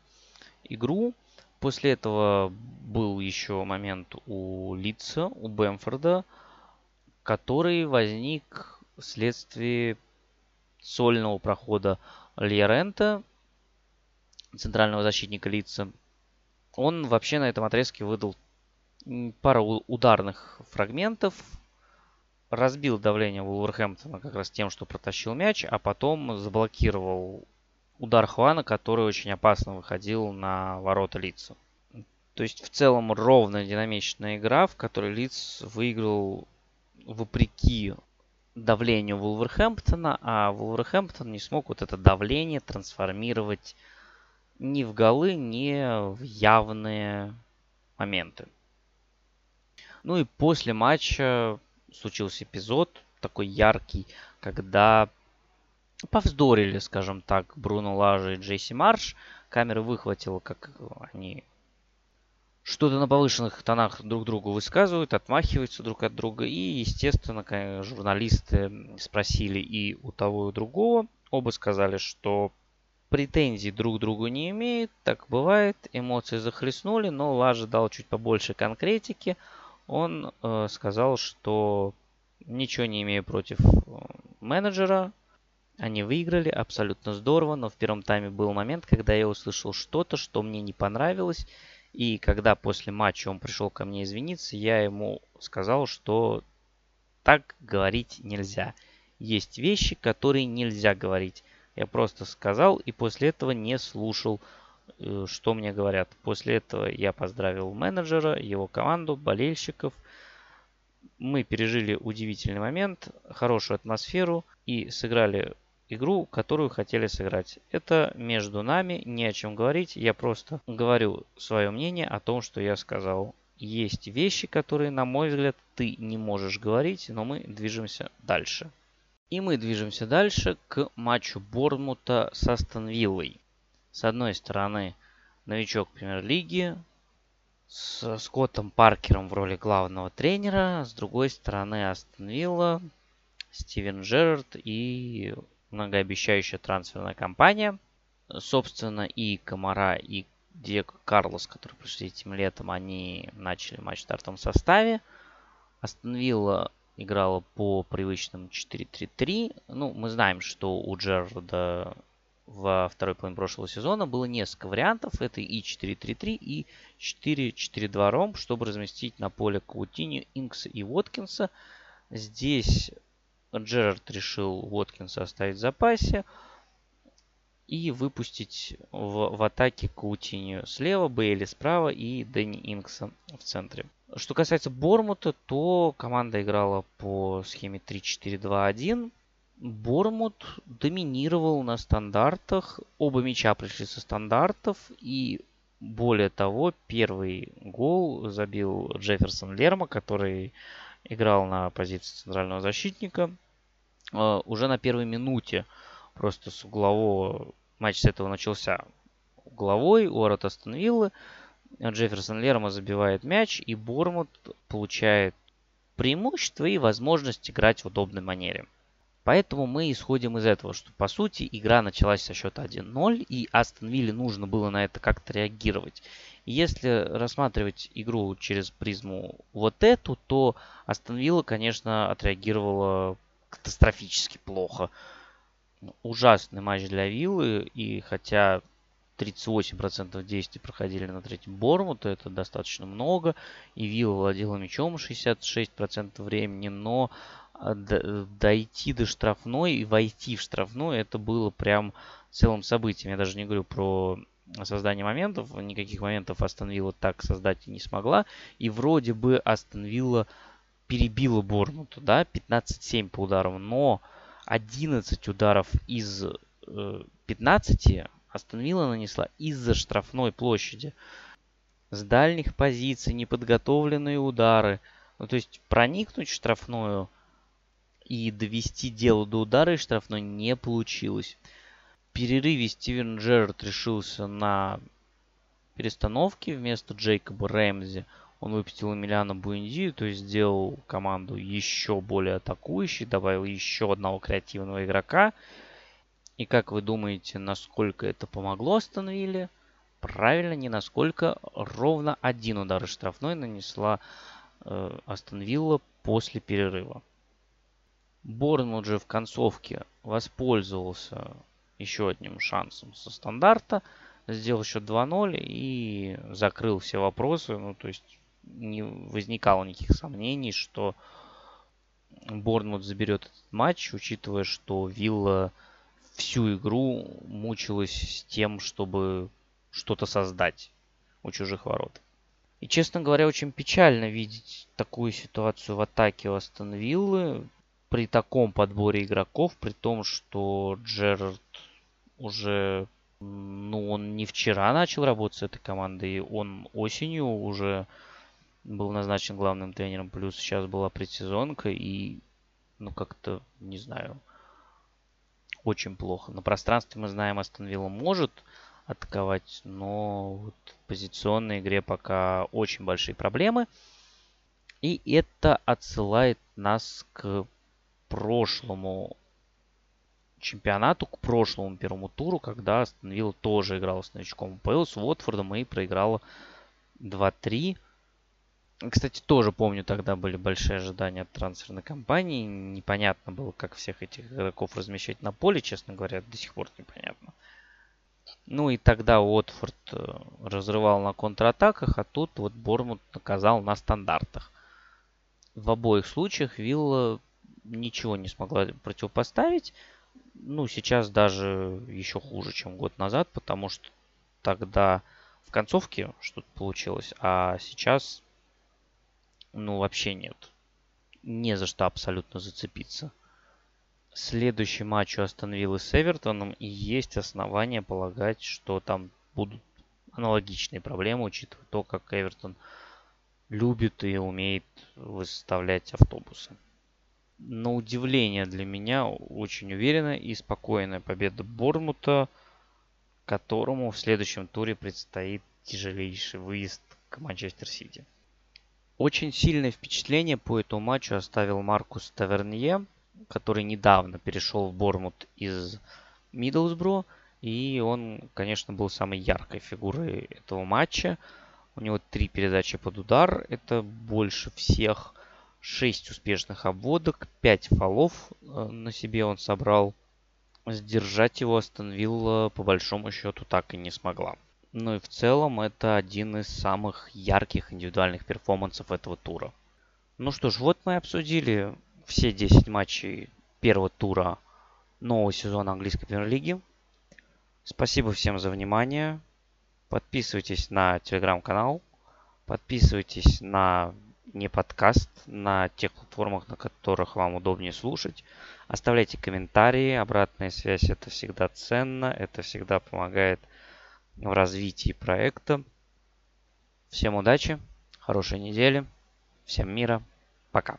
игру. После этого был еще момент у Лица, у Бэмфорда, который возник вследствие сольного прохода Льерента, центрального защитника Лица. Он вообще на этом отрезке выдал пару ударных фрагментов, разбил давление Вулверхэмптона как раз тем, что протащил мяч, а потом заблокировал удар Хуана, который очень опасно выходил на ворота Лица. То есть в целом ровная динамичная игра, в которой Лиц выиграл вопреки давлению Вулверхэмптона, а Вулверхэмптон не смог вот это давление трансформировать ни в голы, ни в явные моменты. Ну и после матча случился эпизод такой яркий, когда повздорили, скажем так, Бруно Лажа и Джейси Марш. Камера выхватила, как они что-то на повышенных тонах друг другу высказывают, отмахиваются друг от друга. И, естественно, журналисты спросили и у того, и у другого. Оба сказали, что претензий друг к другу не имеют. Так бывает, эмоции захлестнули, но Лажа дал чуть побольше конкретики. Он э, сказал, что ничего не имею против э, менеджера, они выиграли абсолютно здорово, но в первом тайме был момент, когда я услышал что-то, что мне не понравилось. И когда после матча он пришел ко мне извиниться, я ему сказал, что так говорить нельзя. Есть вещи, которые нельзя говорить. Я просто сказал и после этого не слушал, э, что мне говорят. После этого я поздравил менеджера, его команду, болельщиков. Мы пережили удивительный момент, хорошую атмосферу и сыграли игру, которую хотели сыграть. Это между нами, не о чем говорить. Я просто говорю свое мнение о том, что я сказал. Есть вещи, которые, на мой взгляд, ты не можешь говорить, но мы движемся дальше. И мы движемся дальше к матчу Борнмута с Астон Виллой. С одной стороны, новичок премьер-лиги с Скоттом Паркером в роли главного тренера. С другой стороны, Астон Вилла, Стивен Джерард и многообещающая трансферная кампания. Собственно, и Комара, и Диего Карлос, которые пришли этим летом, они начали матч в стартовом составе. Астон Вилла играла по привычным 4-3-3. Ну, мы знаем, что у Джерарда во второй половине прошлого сезона было несколько вариантов. Это и 4-3-3, и 4-4-2 ромб, чтобы разместить на поле Каутини, Инкса и Воткинса. Здесь Джерард решил Уоткинса оставить в запасе и выпустить в, в атаке Каутинью слева, Бейли справа и Дэнни Инкса в центре. Что касается Бормута, то команда играла по схеме 3-4-2-1. Бормут доминировал на стандартах. Оба мяча пришли со стандартов. И более того, первый гол забил Джефферсон Лерма, который играл на позиции центрального защитника. А, уже на первой минуте просто с углового матч с этого начался. Угловой, ворот остановил. Джефферсон Лерма забивает мяч, и Бормут получает преимущества и возможность играть в удобной манере. Поэтому мы исходим из этого, что по сути игра началась со счета 1-0, и Астон Вилле нужно было на это как-то реагировать. Если рассматривать игру через призму вот эту, то Астон Вилла, конечно, отреагировала катастрофически плохо. Ужасный матч для Виллы, и хотя 38% действий проходили на третьем Бормута, это достаточно много, и Вилла владела мячом 66% времени, но а, дойти до штрафной и войти в штрафную, это было прям целым событием. Я даже не говорю про создание моментов. Никаких моментов Астон Вилла так создать и не смогла. И вроде бы Астон Вилла перебила Борнмуту, да, 15-7 по ударам. Но 11 ударов из э, 15 Астон Вилла нанесла из-за штрафной площади. С дальних позиций неподготовленные удары. Ну, то есть проникнуть в штрафную и довести дело до удара из штрафной не получилось. Перерыве Стивен Джерард решился на перестановке вместо Джейкоба Рэмзи. Он выпустил Эмилиана Буэнди, то есть сделал команду еще более атакующей, добавил еще одного креативного игрока. И как вы думаете, насколько это помогло остановили? Правильно, не насколько. Ровно один удар штрафной нанесла э, Астон Вилла после перерыва. Борнмут же в концовке воспользовался еще одним шансом со стандарта, сделал счет 2-0 и закрыл все вопросы. Ну, то есть не возникало никаких сомнений, что Борнмут заберет этот матч, учитывая, что Вилла всю игру мучилась с тем, чтобы что-то создать у чужих ворот. И, честно говоря, очень печально видеть такую ситуацию в атаке у Астон Виллы при таком подборе игроков, при том, что Джерард уже, ну, он не вчера начал работать с этой командой, он осенью уже был назначен главным тренером, плюс сейчас была предсезонка, и, ну, как-то, не знаю, очень плохо. На пространстве мы знаем, Астон Вилла может атаковать, но вот в позиционной игре пока очень большие проблемы. И это отсылает нас к прошлому чемпионату, к прошлому первому туру, когда Астон Вилла тоже играла с новичком ПЛ, с Уотфордом и проиграла 2-3. Кстати, тоже помню, тогда были большие ожидания от трансферной кампании. Непонятно было, как всех этих игроков размещать на поле, честно говоря, до сих пор непонятно. Ну и тогда Уотфорд э, разрывал на контратаках, а тут вот Бормут наказал на стандартах. В обоих случаях Вилла ничего не смогла противопоставить. Ну, сейчас даже еще хуже, чем год назад, потому что тогда в концовке что-то получилось, а сейчас, ну, вообще нет. Не за что абсолютно зацепиться. Следующий матч у Астон Виллы с Эвертоном, и есть основания полагать, что там будут аналогичные проблемы, учитывая то, как Эвертон любит и умеет выставлять автобусы на удивление для меня очень уверенная и спокойная победа Бормута, которому в следующем туре предстоит тяжелейший выезд к Манчестер Сити. Очень сильное впечатление по этому матчу оставил Маркус Тавернье, который недавно перешел в Бормут из Миддлсбро. И он, конечно, был самой яркой фигурой этого матча. У него три передачи под удар. Это больше всех 6 успешных обводок, 5 фолов э, на себе он собрал. Сдержать его остановил по большому счету так и не смогла. Ну и в целом это один из самых ярких индивидуальных перформансов этого тура. Ну что ж, вот мы обсудили все 10 матчей первого тура нового сезона английской премьер-лиги. Спасибо всем за внимание. Подписывайтесь на телеграм-канал. Подписывайтесь на не подкаст на тех платформах, на которых вам удобнее слушать. Оставляйте комментарии, обратная связь это всегда ценно, это всегда помогает в развитии проекта. Всем удачи, хорошей недели, всем мира, пока.